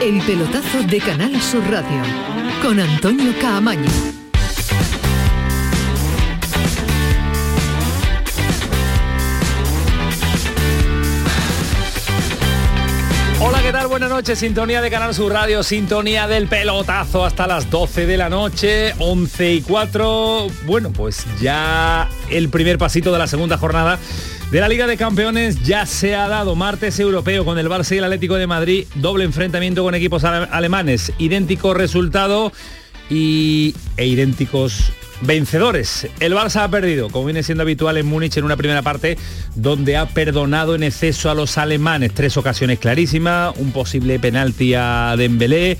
El pelotazo de Canal Sur Radio con Antonio Caamaño. Hola, ¿qué tal? Buenas noches, sintonía de Canal Sur Radio, sintonía del pelotazo hasta las 12 de la noche, 11 y 4. Bueno, pues ya el primer pasito de la segunda jornada de la Liga de Campeones ya se ha dado martes europeo con el Barça y el Atlético de Madrid, doble enfrentamiento con equipos alemanes, idéntico resultado y, e idénticos vencedores. El Barça ha perdido, como viene siendo habitual en Múnich en una primera parte, donde ha perdonado en exceso a los alemanes. Tres ocasiones clarísimas, un posible penalti a Dembélé.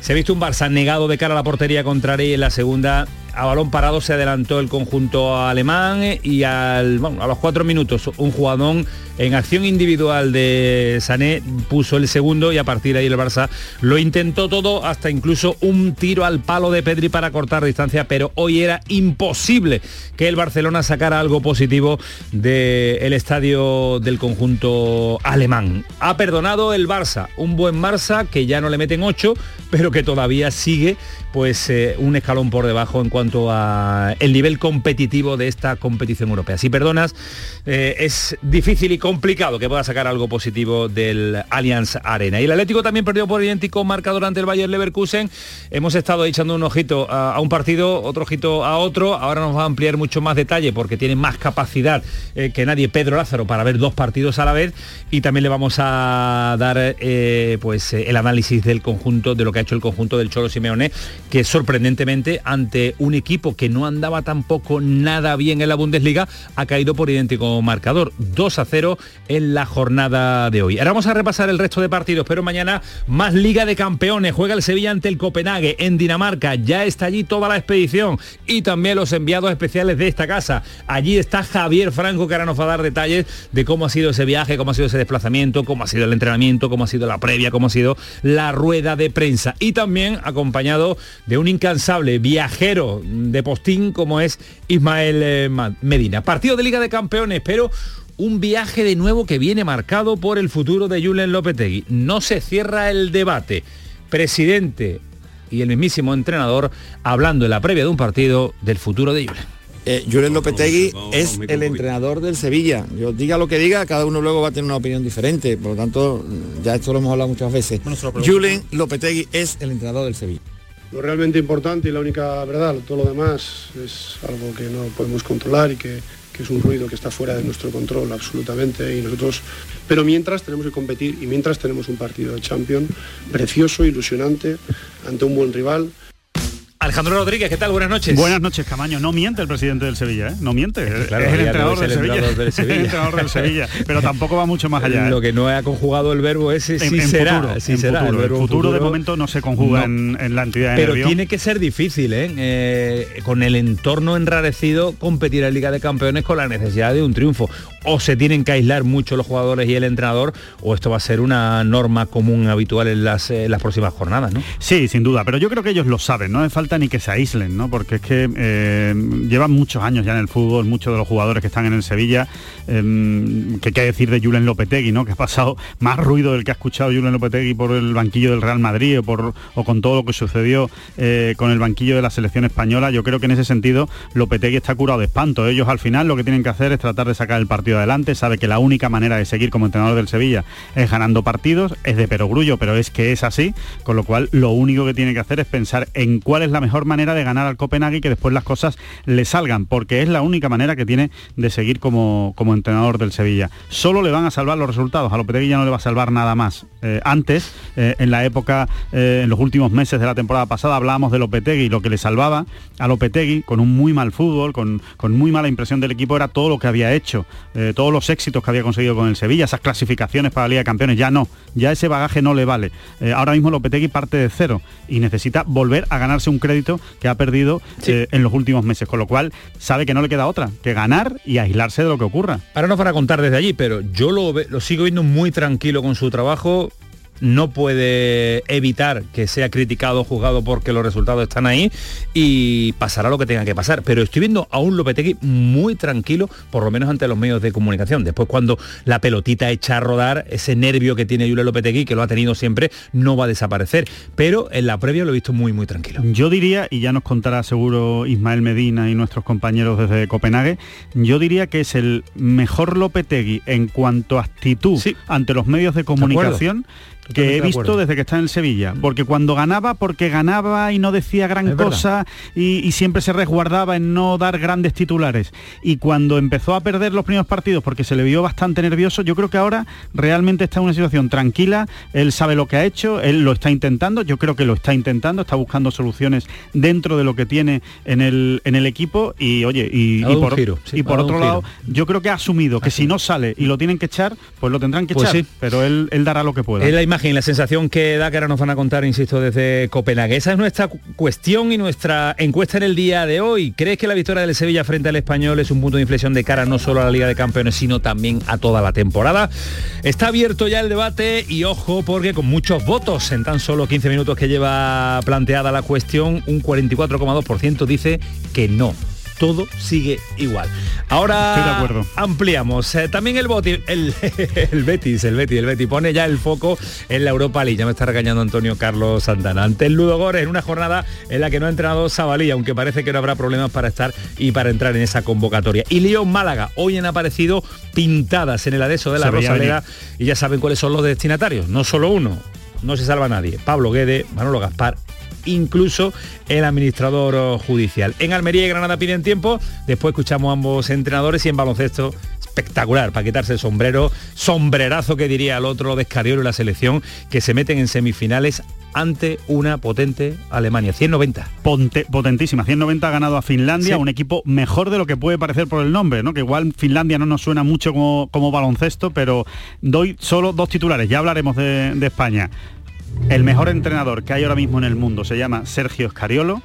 Se ha visto un Barça negado de cara a la portería contraria y en la segunda a balón parado se adelantó el conjunto alemán y al, a los cuatro minutos un jugador en acción individual de Sané puso el segundo y a partir de ahí el Barça lo intentó todo hasta incluso un tiro al palo de Pedri para cortar distancia, pero hoy era imposible que el Barcelona sacara algo positivo del estadio del conjunto alemán. Ha perdonado el Barça, un buen Barça que ya no le meten ocho, pero que todavía sigue pues eh, un escalón por debajo en cuanto a el nivel competitivo de esta competición europea. Si perdonas, eh, es difícil y complicado que pueda sacar algo positivo del Allianz Arena. Y el Atlético también perdió por idéntico marcador ante el Bayern Leverkusen. Hemos estado echando un ojito a, un partido, otro ojito a otro. Ahora nos va a ampliar mucho más detalle porque tiene más capacidad eh, que nadie Pedro Lázaro para ver dos partidos a la vez. Y también le vamos a dar pues el análisis del conjunto, de lo que ha hecho el conjunto del Cholo Simeone que sorprendentemente ante un equipo que no andaba tampoco nada bien en la Bundesliga, ha caído por idéntico marcador, 2 a 0 en la jornada de hoy. Ahora vamos a repasar el resto de partidos, pero mañana más Liga de Campeones, juega el Sevilla ante el Copenhague en Dinamarca, ya está allí toda la expedición y también los enviados especiales de esta casa. Allí está Javier Franco que ahora nos va a dar detalles de cómo ha sido ese viaje, cómo ha sido ese desplazamiento, cómo ha sido el entrenamiento, cómo ha sido la previa, cómo ha sido la rueda de prensa y también acompañado de un incansable viajero de postín como es Ismael eh, Medina. Partido de Liga de Campeones, pero un viaje de nuevo que viene marcado por el futuro de Julen Lopetegui. No se cierra el debate. Presidente y el mismísimo entrenador hablando en la previa de un partido del futuro de Julen. Eh, Julen Lopetegui es el entrenador del Sevilla. Yo diga lo que diga, cada uno luego va a tener una opinión diferente. Por lo tanto, ya esto lo hemos hablado muchas veces. Julen Lopetegui es el entrenador del Sevilla. Lo realmente importante y la única verdad, todo lo demás es algo que no podemos controlar y que, es un ruido que está fuera de nuestro control absolutamente. Y nosotros pero mientras tenemos que competir y mientras tenemos un partido de Champions precioso, ilusionante, ante un buen rival Alejandro Rodríguez, ¿qué tal? Buenas noches. Buenas noches, Camaño. No miente el presidente del Sevilla, ¿eh? No miente. es el entrenador, del, Sevilla. el entrenador del Sevilla. Pero tampoco va mucho más allá. Lo ¿eh? que no ha conjugado el verbo es si será. Futuro, será. El, futuro, de momento no se conjuga en, la entidad de Pero tiene que ser difícil, ¿eh? ¿eh? Con el entorno enrarecido, competir en Liga de Campeones con la necesidad de un triunfo. O se tienen que aislar mucho los jugadores y el entrenador, o esto va a ser una norma común habitual en las, las próximas jornadas, ¿no? Sí, sin duda. Pero yo creo que ellos lo saben. No hace falta ni que se aíslen, ¿no? Porque es que eh, llevan muchos años ya en el fútbol, muchos de los jugadores que están en el Sevilla, eh, que decir de Julen Lopetegui, ¿no? Que ha pasado más ruido del que ha escuchado Julen Lopetegui por el banquillo del Real Madrid o, por, o con todo lo que sucedió eh, con el banquillo de la selección española. Yo creo que en ese sentido Lopetegui está curado de espanto. Ellos al final lo que tienen que hacer es tratar de sacar el partido adelante. Sabe que la única manera de seguir como entrenador del Sevilla es ganando partidos. Es de perogrullo, pero es que es así. Con lo cual lo único que tiene que hacer es pensar en cuál es la mejor manera de ganar al Copenhague y que después las cosas le salgan, porque es la única manera que tiene de seguir como, como entrenador del Sevilla. Solo le van a salvar los resultados, a Lopetegui ya no le va a salvar nada más. Eh, antes, eh, en la época, eh, en los últimos meses de la temporada pasada, hablábamos de Lopetegui, lo que le salvaba a Lopetegui con un muy mal fútbol, con, con muy mala impresión del equipo, era todo lo que había hecho, todos los éxitos que había conseguido con el Sevilla, esas clasificaciones para la Liga de Campeones, ya no, ya ese bagaje no le vale. ahora mismo Lopetegui parte de cero y necesita volver a ganarse un crédito que ha perdido eh, en los últimos meses, con lo cual sabe que no le queda otra que ganar y aislarse de lo que ocurra. Ahora no para contar desde allí, pero yo lo, lo sigo viendo muy tranquilo con su trabajo, no puede evitar que sea criticado o juzgado porque los resultados están ahí y pasará lo que tenga que pasar. Pero estoy viendo a un Lopetegui muy tranquilo, por lo menos ante los medios de comunicación. Después cuando la pelotita echa a rodar, ese nervio que tiene Julio Lopetegui, que lo ha tenido siempre, no va a desaparecer. Pero en la previa lo he visto muy, muy tranquilo. Yo diría, y ya nos contará seguro Ismael Medina y nuestros compañeros desde Copenhague, yo diría que es el mejor Lopetegui en cuanto a actitud ante los medios de comunicación que he visto desde que está en Sevilla, porque cuando ganaba, porque ganaba y no decía gran cosa y, siempre se resguardaba en no dar grandes titulares. Y cuando empezó a perder los primeros partidos, porque se le vio bastante nervioso, yo creo que ahora realmente está en una situación tranquila, él sabe lo que ha hecho, él lo está intentando, yo creo que lo está intentando, está buscando soluciones dentro de lo que tiene en el, en el equipo y oye, y, por, y por otro lado, yo creo que ha asumido que si no sale y lo tienen que echar, pues lo tendrán que pues echar, pero él, él dará lo que pueda imagen, la sensación que da que ahora nos van a contar, insisto, desde Copenhague. Esa es nuestra cuestión y nuestra encuesta en el día de hoy. ¿Crees que la victoria del Sevilla frente al Español es un punto de inflexión de cara no solo a la Liga de Campeones, sino también a toda la temporada? Está abierto ya el debate y ojo porque con muchos votos en tan solo 15 minutos que lleva planteada la cuestión, un 44,2% dice que no todo sigue igual. Ahora ampliamos. Eh, también el, el, el, Betis, el Betis, el Betis pone ya el foco en la Europa League. Ya me está regañando Antonio Carlos Santana. Ante el Ludo Górez en una jornada en la que no ha entrenado Sabalí, aunque parece que no habrá problemas para estar y para entrar en esa convocatoria. Y León Málaga, hoy han aparecido pintadas en el adeso de la Rosaleda y ya saben cuáles son los destinatarios. No solo uno, no se salva nadie. Pablo Guede, Manolo Gaspar incluso el administrador judicial. En Almería y Granada piden tiempo, después escuchamos a ambos entrenadores y en baloncesto espectacular para quitarse el sombrero, sombrerazo que diría el otro de y la selección, que se meten en semifinales ante una potente Alemania, 190. Ponte, potentísima, 190 ha ganado a Finlandia, un equipo mejor de lo que puede parecer por el nombre, ¿no? que igual Finlandia no nos suena mucho como, como baloncesto, pero doy solo dos titulares, ya hablaremos de, de España. El mejor entrenador que hay ahora mismo en el mundo se llama Sergio Scariolo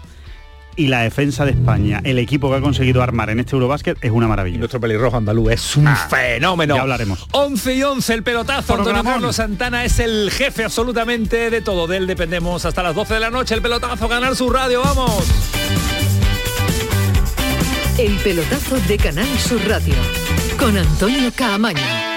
y la defensa de España, el equipo que ha conseguido armar en este Eurobásquet es una maravilla. nuestro pelirrojo andaluz es un ah, fenómeno. Ya hablaremos. 11 y 11 el pelotazo. Antonio Carlos Santana es el jefe absolutamente de todo. De él dependemos hasta las 12 de la noche. El pelotazo ganar su radio. Vamos. El pelotazo de Canal Sur Radio con Antonio Caamaño.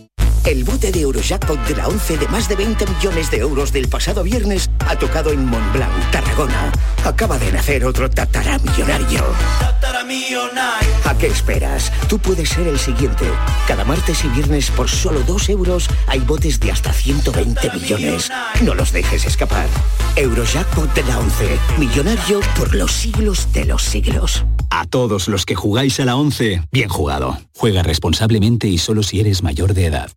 El bote de Eurojackpot de la 11 de más de 20 millones de euros del pasado viernes ha tocado en Montblanc, Tarragona. Acaba de nacer otro tataramillonario. ¿A qué esperas? Tú puedes ser el siguiente. Cada martes y viernes por solo 2 euros hay botes de hasta 120 millones. No los dejes escapar. Eurojackpot de la 11. Millonario por los siglos de los siglos. A todos los que jugáis a la 11, bien jugado. Juega responsablemente y solo si eres mayor de edad.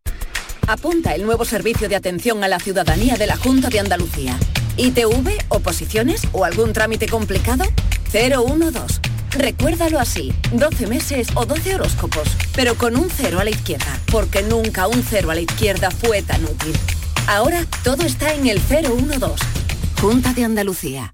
Apunta el nuevo servicio de atención a la ciudadanía de la Junta de Andalucía. ITV, oposiciones o algún trámite complicado? 012. Recuérdalo así, 12 meses o 12 horóscopos, pero con un cero a la izquierda, porque nunca un cero a la izquierda fue tan útil. Ahora todo está en el 012. Junta de Andalucía.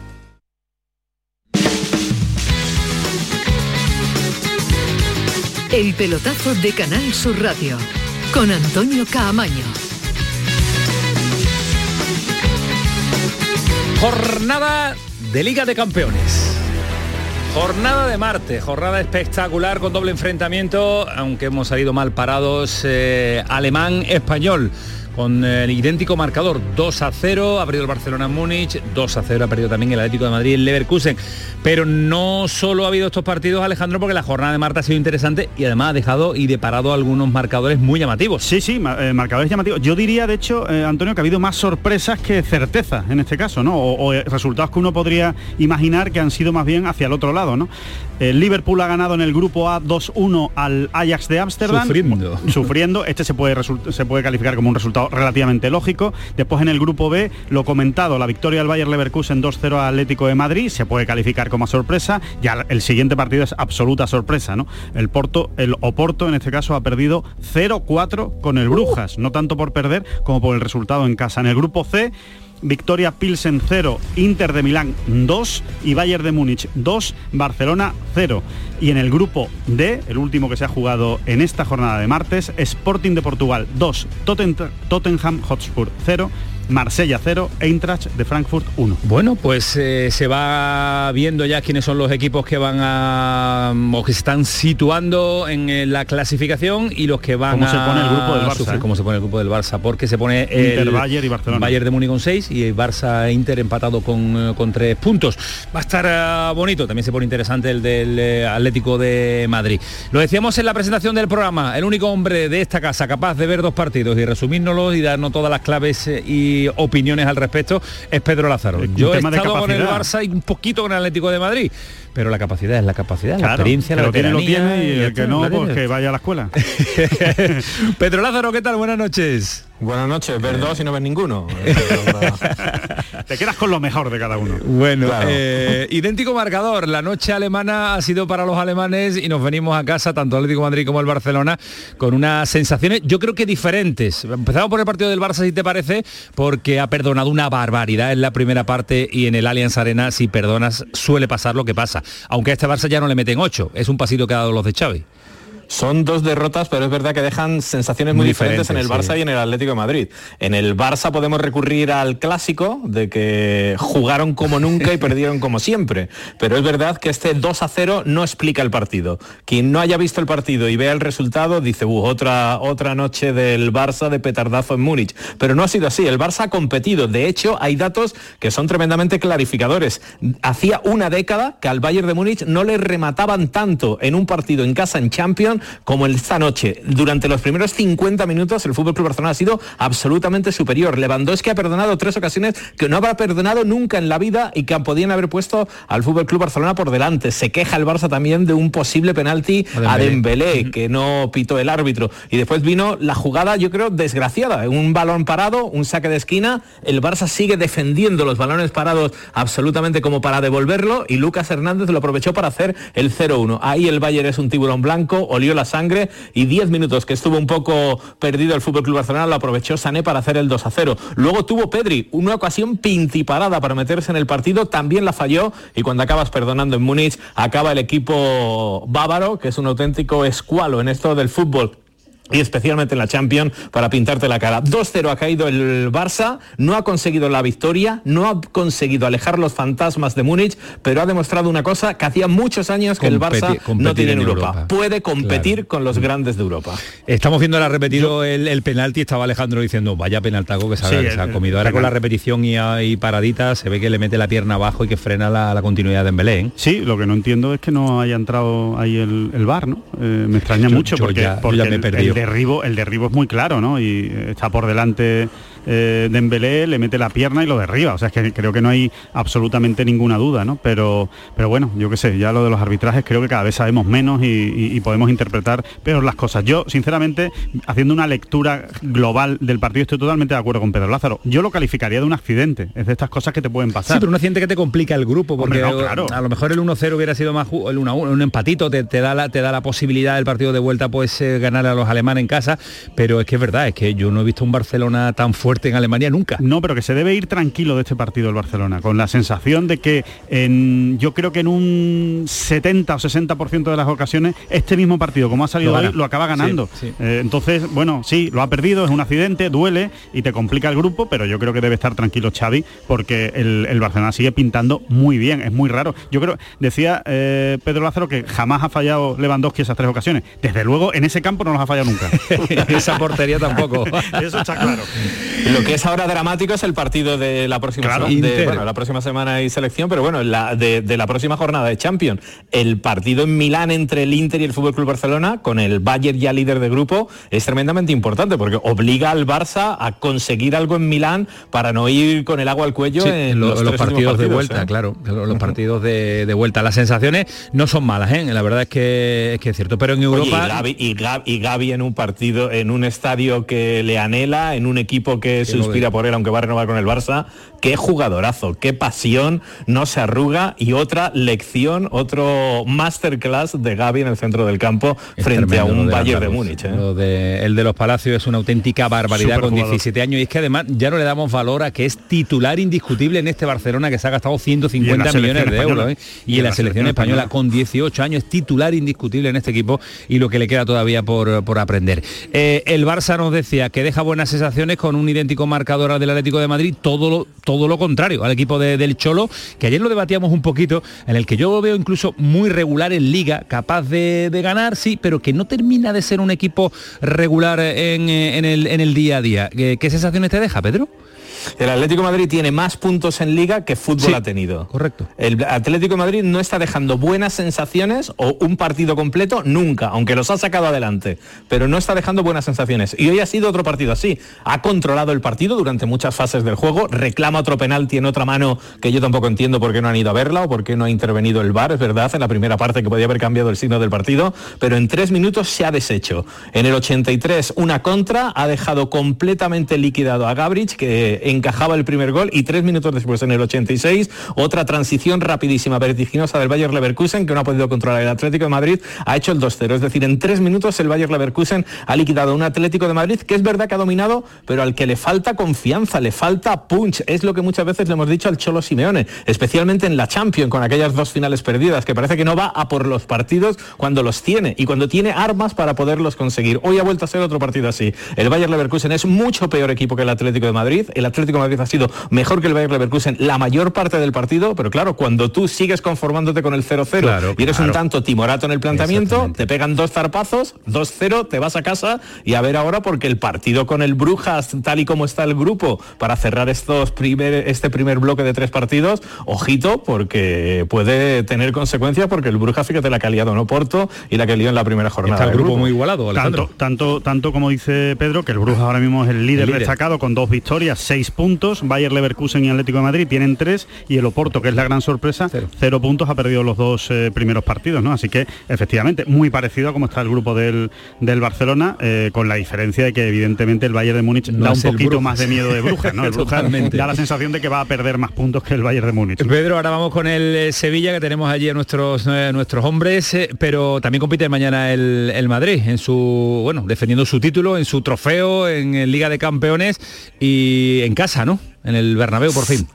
El pelotazo de Canal Sur Radio con Antonio Caamaño. Jornada de Liga de Campeones. Jornada de martes, jornada espectacular con doble enfrentamiento, aunque hemos salido mal parados, eh, alemán-español con el idéntico marcador 2 a 0 ha perdido el Barcelona en Múnich 2 a 0 ha perdido también el Atlético de Madrid en Leverkusen. Pero no solo ha habido estos partidos Alejandro porque la jornada de Marta ha sido interesante y además ha dejado y deparado algunos marcadores muy llamativos. Sí sí eh, marcadores llamativos. Yo diría de hecho eh, Antonio que ha habido más sorpresas que certezas en este caso no o, o, resultados que uno podría imaginar que han sido más bien hacia el otro lado no el Liverpool ha ganado en el grupo A 2-1 al Ajax de Ámsterdam. Sufriendo. Sufriendo. Este se puede se puede calificar como un resultado relativamente lógico. Después en el grupo B, lo comentado, la victoria del Bayern Leverkusen 2-0 al Atlético de Madrid, se puede calificar como sorpresa. Ya el siguiente partido es absoluta sorpresa, ¿no? El Porto, el Oporto en este caso ha perdido 0-4 con el Brujas, no tanto por perder como por el resultado en casa. En el grupo C, Victoria Pilsen 0, Inter de Milán 2 y Bayern de Múnich 2, Barcelona 0. Y en el grupo D, el último que se ha jugado en esta jornada de martes, Sporting de Portugal 2, Tottenham Hotspur 0 Marsella 0, Eintracht de Frankfurt 1. Bueno, pues eh, se va viendo ya quiénes son los equipos que van a o que se están situando en eh, la clasificación y los que van ¿Cómo a se pone el grupo del Barça? sufrir, eh? cómo se pone el grupo del Barça, porque se pone Inter, el Bayern y Barcelona. Bayern de Múnich con 6 y el Barça e Inter empatado con, con 3 puntos. Va a estar uh, bonito, también se pone interesante el del Atlético de Madrid. Lo decíamos en la presentación del programa, el único hombre de esta casa capaz de ver dos partidos y resumírnoslos y darnos todas las claves eh, y opiniones al respecto es Pedro Lázaro. Yo he estado con el Barça y un poquito con el Atlético de Madrid, pero la capacidad es la capacidad, claro, la experiencia, la lo tiene, lo tiene y, y el que no, pues que vaya a la escuela. Pedro Lázaro, ¿qué tal? Buenas noches. Buenas noches, ver dos y no ver ninguno. Te quedas con lo mejor de cada uno. Bueno, claro. eh, idéntico marcador. La noche alemana ha sido para los alemanes y nos venimos a casa, tanto el Atlético de Madrid como el Barcelona, con unas sensaciones, yo creo que diferentes. Empezamos por el partido del Barça, si te parece, porque ha perdonado una barbaridad en la primera parte y en el Allianz Arena, si perdonas, suele pasar lo que pasa. Aunque a este Barça ya no le meten ocho. Es un pasito que ha dado los de Xavi. Son dos derrotas, pero es verdad que dejan sensaciones muy, muy diferentes, diferentes, en el Barça sí. y en el Atlético de Madrid. En el Barça podemos recurrir al clásico de que jugaron como nunca y perdieron como siempre. Pero es verdad que este 2 a 0 no explica el partido. Quien no haya visto el partido y vea el resultado dice, uh, otra, otra noche del Barça de petardazo en Múnich. Pero no ha sido así. El Barça ha competido. De hecho, hay datos que son tremendamente clarificadores. Hacía una década que al Bayern de Múnich no le remataban tanto en un partido en casa en Champions como esta noche. Durante los primeros 50 minutos el Fútbol Club Barcelona ha sido absolutamente superior. Lewandowski ha perdonado tres ocasiones que no habrá perdonado nunca en la vida y que podían haber puesto al Fútbol Club Barcelona por delante. Se queja el Barça también de un posible penalti a Dembélé, a Dembélé que no pitó el árbitro. Y después vino la jugada, yo creo, desgraciada. Un balón parado, un saque de esquina. El Barça sigue defendiendo los balones parados absolutamente como para devolverlo y Lucas Hernández lo aprovechó para hacer el 0-1. Ahí el Bayern es un tiburón blanco, olió la sangre y 10 minutos que estuvo un poco perdido el Fútbol Club Barcelona lo aprovechó Sané para hacer el 2 a 0. Luego tuvo Pedri una ocasión pintiparada para meterse en el partido, también la falló y cuando acabas perdonando en Múnich acaba el equipo bávaro, que es un auténtico escualo en esto del fútbol y especialmente en la Champions para pintarte la cara. 2-0 ha caído el Barça, no ha conseguido la victoria, no ha conseguido alejar los fantasmas de Múnich, pero ha demostrado una cosa que hacía muchos años que Competi el Barça no tiene en Europa. Europa. Puede competir claro. con los grandes de Europa. Estamos viendo ahora repetido el, el, penalti, estaba Alejandro diciendo, vaya penaltaco que se, sí, ha, se ha comido. Ahora con la repetición y, y, paradita se ve que le mete la pierna abajo y que frena la, la continuidad de Embelé. ¿eh? Sí, lo que no entiendo es que no haya entrado ahí el, el bar, ¿no? Eh, me extraña yo, mucho yo porque, ya, porque ya me he el, perdido. El derribo, el derribo es muy claro, ¿no? Y está por delante eh, Dembélé, le mete la pierna y lo derriba. O sea, es que creo que no hay absolutamente ninguna duda, ¿no? Pero, pero bueno, yo qué sé, ya lo de los arbitrajes creo que cada vez sabemos menos y, podemos interpretar peor las cosas. Yo, sinceramente, haciendo una lectura global del partido, estoy totalmente de acuerdo con Pedro Lázaro. Yo lo calificaría de un accidente. Es de estas cosas que te pueden pasar. Sí, pero un accidente que te complica el grupo, porque a lo mejor el 1-0 hubiera sido más el 1-1, un empatito te, da la, te da la posibilidad del partido de vuelta pues eh, ganar a los alemanes en casa, pero es que es verdad, es que yo no he visto un Barcelona tan fuerte en Alemania nunca. No, pero que se debe ir tranquilo de este partido el Barcelona, con la sensación de que en, yo creo que en un 70 o 60% de las ocasiones este mismo partido, como ha salido hoy, lo acaba ganando. Eh, entonces, bueno, sí, lo ha perdido, es un accidente, duele y te complica el grupo, pero yo creo que debe estar tranquilo Xavi porque el, Barcelona sigue pintando muy bien, es muy raro. Yo creo, decía eh, Pedro Lázaro que jamás ha fallado Lewandowski esas tres ocasiones. Desde luego, en ese campo no los ha fallado nunca. Esa portería tampoco. Eso está claro. Lo que es ahora dramático es el partido de la próxima semana. la próxima semana hay selección, pero bueno, la, de, la próxima jornada de Champions. El partido en Milán entre el Inter y el Fútbol Club Barcelona, con el Bayern ya líder de grupo, es tremendamente importante porque obliga al Barça a conseguir algo en Milán para no ir con el agua al cuello en los, partidos, de vuelta, ¿eh? claro. Los partidos de, vuelta. Las sensaciones no son malas, ¿eh? la verdad es que, es que es cierto. Pero en Europa. y, Gaby, en un partido, en un estadio que le anhela, en un equipo que, suspira por él, aunque va a renovar con el Barça, qué jugadorazo, qué pasión, no se arruga y otra lección, otro masterclass de Gaby en el centro del campo frente a un Bayern de Múnich. ¿eh? el de los Palacios es una auténtica barbaridad con 17 años y es que además ya no le damos valor a que es titular indiscutible en este Barcelona que se ha gastado 150 millones de euros ¿eh? y, en la selección española, con 18 años es titular indiscutible en este equipo y lo que le queda todavía por, por aprender. Eh, el Barça nos decía que deja buenas sensaciones con un idéntico marcador al del Atlético de Madrid, todo lo, todo lo contrario al equipo del Cholo, que ayer lo debatíamos un poquito, en el que yo lo veo incluso muy regular en liga, capaz de, ganar, sí, pero que no termina de ser un equipo regular en, el, en el día a día. ¿Qué, qué sensaciones te deja, Pedro? El Atlético de Madrid tiene más puntos en liga que fútbol ha tenido. Correcto. El Atlético de Madrid no está dejando buenas sensaciones o un partido completo nunca, aunque los ha sacado adelante, pero no está dejando buenas sensaciones. Y hoy ha sido otro partido así. Ha controlado el partido durante muchas fases del juego, reclama otro penalti en otra mano que yo tampoco entiendo por qué no han ido a verla o por qué no ha intervenido el VAR, es verdad, en la primera parte que podía haber cambiado el signo del partido, pero en tres minutos se ha deshecho. En el 83 una contra, ha dejado completamente liquidado a Gabrich, que encajaba el primer gol y tres minutos después, en el 86, otra transición rapidísima, vertiginosa del Bayern Leverkusen, que no ha podido controlar el Atlético de Madrid, ha hecho el 2-0. Es decir, en tres minutos el Bayern Leverkusen ha liquidado un Atlético de Madrid que es verdad que ha dominado, pero al que le falta confianza, le falta punch. Es lo que muchas veces le hemos dicho al Cholo Simeone, especialmente en la Champions, con aquellas dos finales perdidas, que parece que no va a por los partidos cuando los tiene y cuando tiene armas para poderlos conseguir. Hoy ha vuelto a ser otro partido así. El Bayern Leverkusen es mucho peor equipo que el Atlético de Madrid. El Madrid ha sido mejor que el Bayern Leverkusen la mayor parte del partido, pero claro, cuando tú sigues conformándote con el 0-0 y eres un tanto timorato en el planteamiento, te pegan dos zarpazos, 2-0, te vas a casa y a ver ahora porque el partido con el Brujas, tal y como está el grupo, para cerrar estos primer, este primer bloque de tres partidos, ojito, porque puede tener consecuencias porque el Brujas fíjate la que ha liado no Porto y la que lió en la primera jornada. Está el grupo, muy igualado, Tanto, tanto, tanto como dice Pedro, que el Brujas ahora mismo es el líder. destacado con dos victorias, seis puntos, Bayer Leverkusen y Atlético de Madrid tienen tres y el Oporto, que es la gran sorpresa, cero, puntos, ha perdido los dos eh, primeros partidos, ¿no? Así que efectivamente, muy parecido a cómo está el grupo del, del Barcelona, eh, con la diferencia de que evidentemente el Bayern de Múnich da un poquito más de miedo de Brujas, ¿no? El Brujas da la sensación de que va a perder más puntos que el Bayern de Múnich. Pedro, ahora vamos con el eh, Sevilla, que tenemos allí a nuestros, nuestros hombres, pero también compite mañana el, el Madrid en su, bueno, defendiendo su título, en su trofeo, en Liga de Campeones y en casa, ¿no? en el Bernabéu por fin.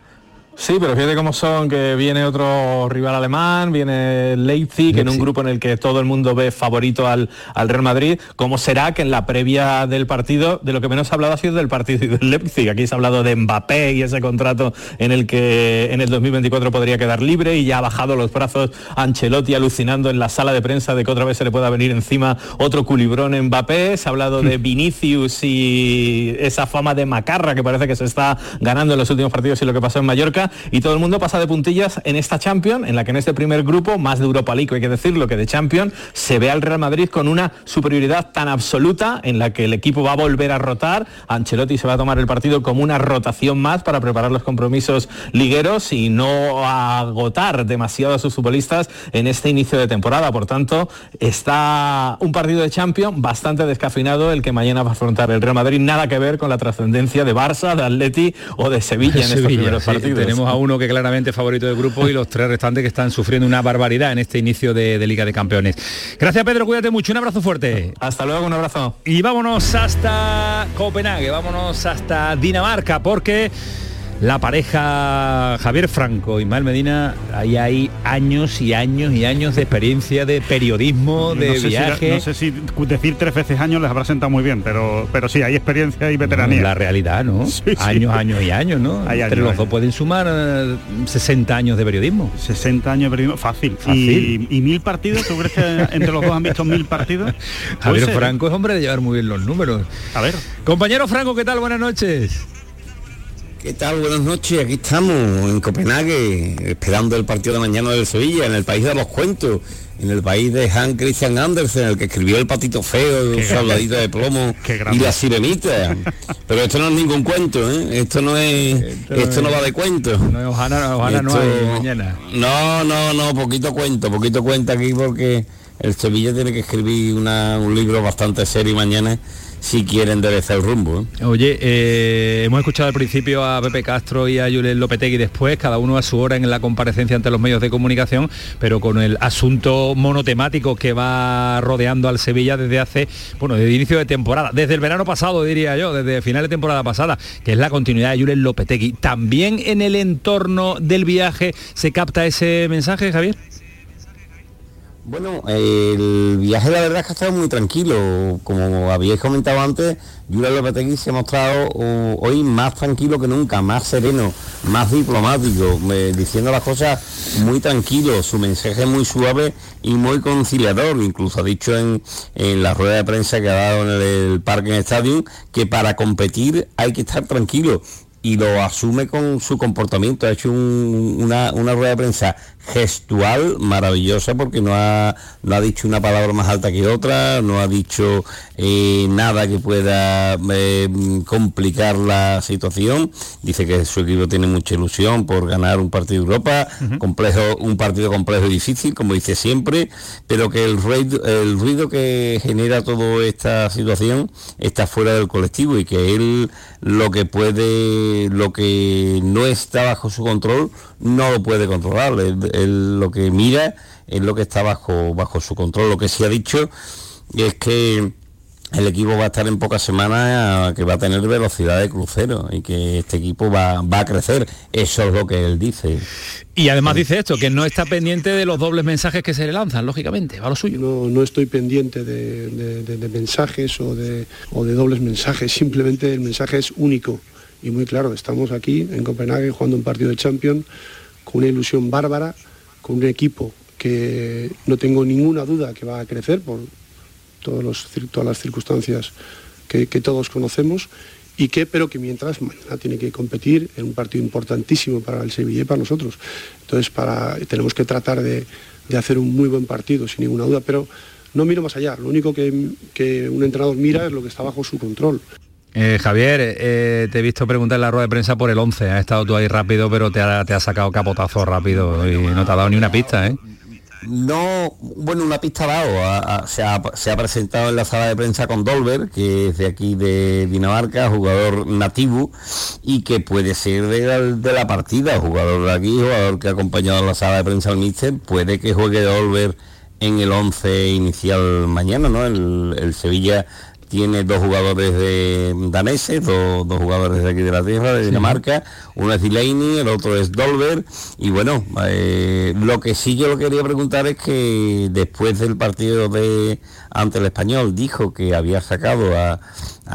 Sí, pero fíjate cómo son, que viene otro rival alemán, viene Leipzig, en un grupo en el que todo el mundo ve favorito al, al Real Madrid. ¿Cómo será que en la previa del partido, de lo que menos ha hablado ha sido del partido del Leipzig? Aquí se ha hablado de Mbappé y ese contrato en el que en el 2024 podría quedar libre y ya ha bajado los brazos Ancelotti alucinando en la sala de prensa de que otra vez se le pueda venir encima otro culibrón Mbappé. Se ha hablado de Vinicius y esa fama de macarra que parece que se está ganando en los últimos partidos y lo que pasó en Mallorca Y todo el mundo pasa de puntillas en esta Champions, en la que en este primer grupo, más de Europa League hay que decirlo que de Champions, se ve al Real Madrid con una superioridad tan absoluta en la que el equipo va a volver a rotar, Ancelotti se va a tomar el partido como una rotación más para preparar los compromisos ligueros y no agotar demasiado a sus futbolistas en este inicio de temporada. Por tanto, está un partido de Champions bastante descafeinado el que mañana va a afrontar el Real Madrid, nada que ver con la trascendencia de Barça, de Atleti o de Sevilla en estos primeros partidos. Tenemos a uno que claramente es favorito del grupo y los tres restantes que están sufriendo una barbaridad en este inicio de, de Liga de Campeones. Gracias Pedro, cuídate mucho, un abrazo fuerte. Hasta luego, un abrazo. Y vámonos hasta Copenhague, vámonos hasta Dinamarca, porque la pareja Javier Franco y Mal Medina, ahí hay años y años y años de experiencia de periodismo, de no sé viaje. Si, no sé si decir tres veces años les habrá sentado muy bien, pero, pero sí, hay experiencia y veteranía. La realidad, ¿no? Sí, sí. años, años y años, ¿no? Hay Entre años, los dos pueden sumar eh, 60 años de periodismo. 60 años de periodismo, fácil. Fácil. ¿Y, y mil partidos? ¿Tú crees que entre los dos han visto mil partidos? Javier ser, Franco es hombre de llevar muy bien los números. A ver. Compañero Franco, ¿qué tal? Buenas noches. ¿Qué tal? Buenas noches. Aquí estamos en Copenhague, esperando el partido de mañana del Sevilla, en el país de los cuentos, en el país de Hans Christian Andersen, el que escribió El patito feo, un de plomo y la sirenita. Pero esto no es ningún cuento, ¿eh? Esto no es, esto, no va de cuento. No no Esto- hay mañana. No, no, no, poquito cuento, poquito cuento aquí porque el Sevilla tiene que escribir una- un libro bastante serio mañana si quiere enderezar el rumbo. ¿eh? Oye, eh, hemos escuchado al principio a Pepe Castro y a Julen Lopetegui después, cada uno a su hora en la comparecencia ante los medios de comunicación, pero con el asunto monotemático que va rodeando al Sevilla desde hace, bueno, desde inicio de temporada, desde el verano pasado diría yo, desde final de temporada pasada, que es la continuidad de Julen Lopetegui. ¿También en el entorno del viaje se capta ese mensaje, Javier? Bueno, el viaje la verdad es que ha estado muy tranquilo. Como habíais comentado antes, Julián Lopetegui se ha mostrado oh, hoy más tranquilo que nunca, más sereno, más diplomático, eh, diciendo las cosas muy tranquilo, su mensaje muy suave y muy conciliador. Incluso ha dicho en, en la rueda de prensa que ha dado en el, el Parque Stadium que para competir hay que estar tranquilo y lo asume con su comportamiento. Ha hecho un- una rueda de prensa gestual maravillosa porque no ha, no ha dicho una palabra más alta que otra, no ha dicho eh, nada que pueda eh, complicar la situación. Dice que su equipo tiene mucha ilusión por ganar un partido de Europa, complejo, un partido complejo y difícil, como dice siempre, pero que el ruido, el ruido que genera toda esta situación está fuera del colectivo y que él lo que puede, lo que no está bajo su control, no lo puede controlar. Él, él lo que mira es lo que está bajo, bajo su control. Lo que sí ha dicho es que el equipo va a estar en pocas semanas, que va a tener velocidad de crucero y que este equipo va, va a crecer. Eso es lo que él dice. Y además dice esto, que no está pendiente de los dobles mensajes que se le lanzan, lógicamente, va a lo suyo. No, no estoy pendiente de, de- de- de mensajes o de, o de dobles mensajes, simplemente el mensaje es único y muy claro. Estamos aquí en Copenhague jugando un partido de Champions con una ilusión bárbara, con un equipo que no tengo ninguna duda que va a crecer por todos los todas las circunstancias que, todos conocemos y que pero que mientras mañana tiene que competir en un partido importantísimo para el Sevilla y para nosotros. Entonces para, tenemos que tratar de, de hacer un muy buen partido, sin ninguna duda, pero no miro más allá. Lo único que un entrenador mira es lo que está bajo su control. Eh, Javier, eh, te he visto preguntar en la rueda de prensa por el 11. Has estado tú ahí rápido, pero te ha, te ha sacado capotazo rápido y no te ha dado ni una pista, ¿eh? No, bueno, una pista ha dado. se, ha, se ha presentado en la sala de prensa con Dolber, que es de aquí de Dinamarca, jugador nativo y que puede ser de la partida, jugador de aquí, jugador que ha acompañado en la sala de prensa al míster, puede que juegue Dolber en el 11 inicial mañana, ¿no? El, el Sevilla tiene dos jugadores de daneses, dos, dos jugadores de aquí de la tierra, de Dinamarca, uno es Delaney, el otro es Dolber, y bueno, eh, lo que sí yo quería preguntar es que después del partido de ante el español, dijo que había sacado a,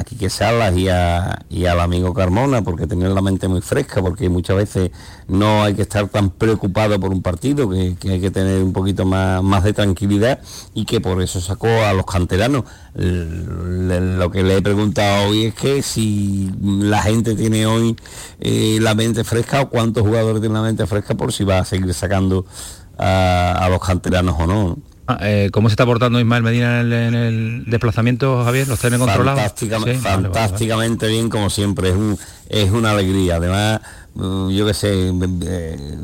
Quique Salas y, al amigo Carmona porque tenía la mente muy fresca, porque muchas veces no hay que estar tan preocupado por un partido, que, hay que tener un poquito más, más de tranquilidad y que por eso sacó a los canteranos. Lo que le he preguntado hoy es que si la gente tiene hoy eh, la mente fresca o cuántos jugadores tienen la mente fresca por si va a seguir sacando a, a los canteranos o no. Ah, eh, ¿Cómo se está portando Ismael Medina en el, en el desplazamiento, Javier? ¿Los tienen controlados? Fantásticamente, Sí, vale, vale, vale. fantásticamente bien como siempre, es, un, es una alegría. Además, mm, yo qué sé, eh,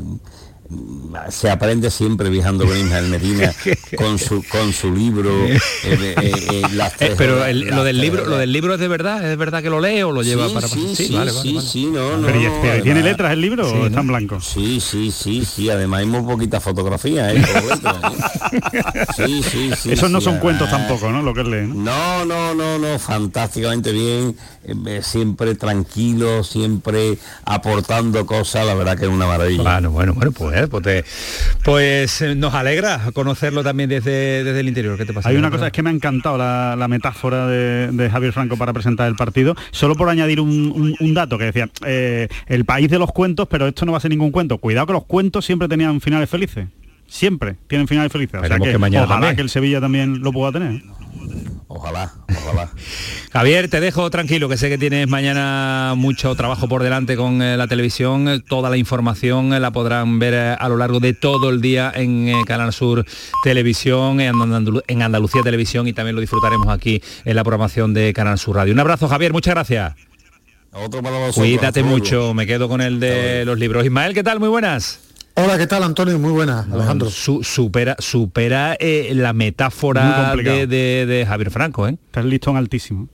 se aprende siempre viajando con Ismael Medina, con su, con su libro. eh, eh, las tres pero horas- el- las lo del libro, horas. lo del libro es de verdad, es verdad que lo lee o lo lleva Sí, para sí, sí, vale, sí, vale, vale. sí, no, no, Pero, ¿y- no, pero ¿Tiene letras el libro o está en blanco? Sí, sí, sí, sí, además hay muy poquitas fotografías, ¿eh? ¿eh? Sí, sí, sí. Esos no son cuentos tampoco, ¿no? Lo que lee. ¿no? No, no, no, no, fantásticamente bien, eh, siempre tranquilo, siempre aportando cosas, la verdad que es una maravilla. Bueno, bueno, bueno, pues, pues, te- pues, eh, nos alegra conocerlo también desde, desde el interior. ¿Qué te pasa? Hay una cosa, es que me ha encantado la, la metáfora de, de Javier Franco para presentar el partido, solo por añadir un, un- un dato que decía, eh, el país de los cuentos, pero esto no va a ser ningún cuento. Cuidado que los cuentos siempre tenían finales felices. Siempre tienen finales felices. O sea Esperemos que, que mañana ojalá también. que el Sevilla también lo pueda tener. Ojalá, ojalá. Javier, te dejo tranquilo, que sé que tienes mañana mucho trabajo por delante con eh, la televisión. Toda la información eh, la podrán ver eh, a lo largo de todo el día en Canal Sur Televisión, en, Andalu- en Andalucía Televisión y también lo disfrutaremos aquí en la programación de Canal Sur Radio. Un abrazo, Javier, muchas gracias. Otro para Cuídate mucho, me quedo con el de los libros. Ismael, ¿qué tal? Muy buenas. Hola, ¿qué tal Antonio? Muy buena, Alejandro. Su- supera supera eh, la metáfora de, de- de Javier Franco, ¿eh? Estás listón altísimo.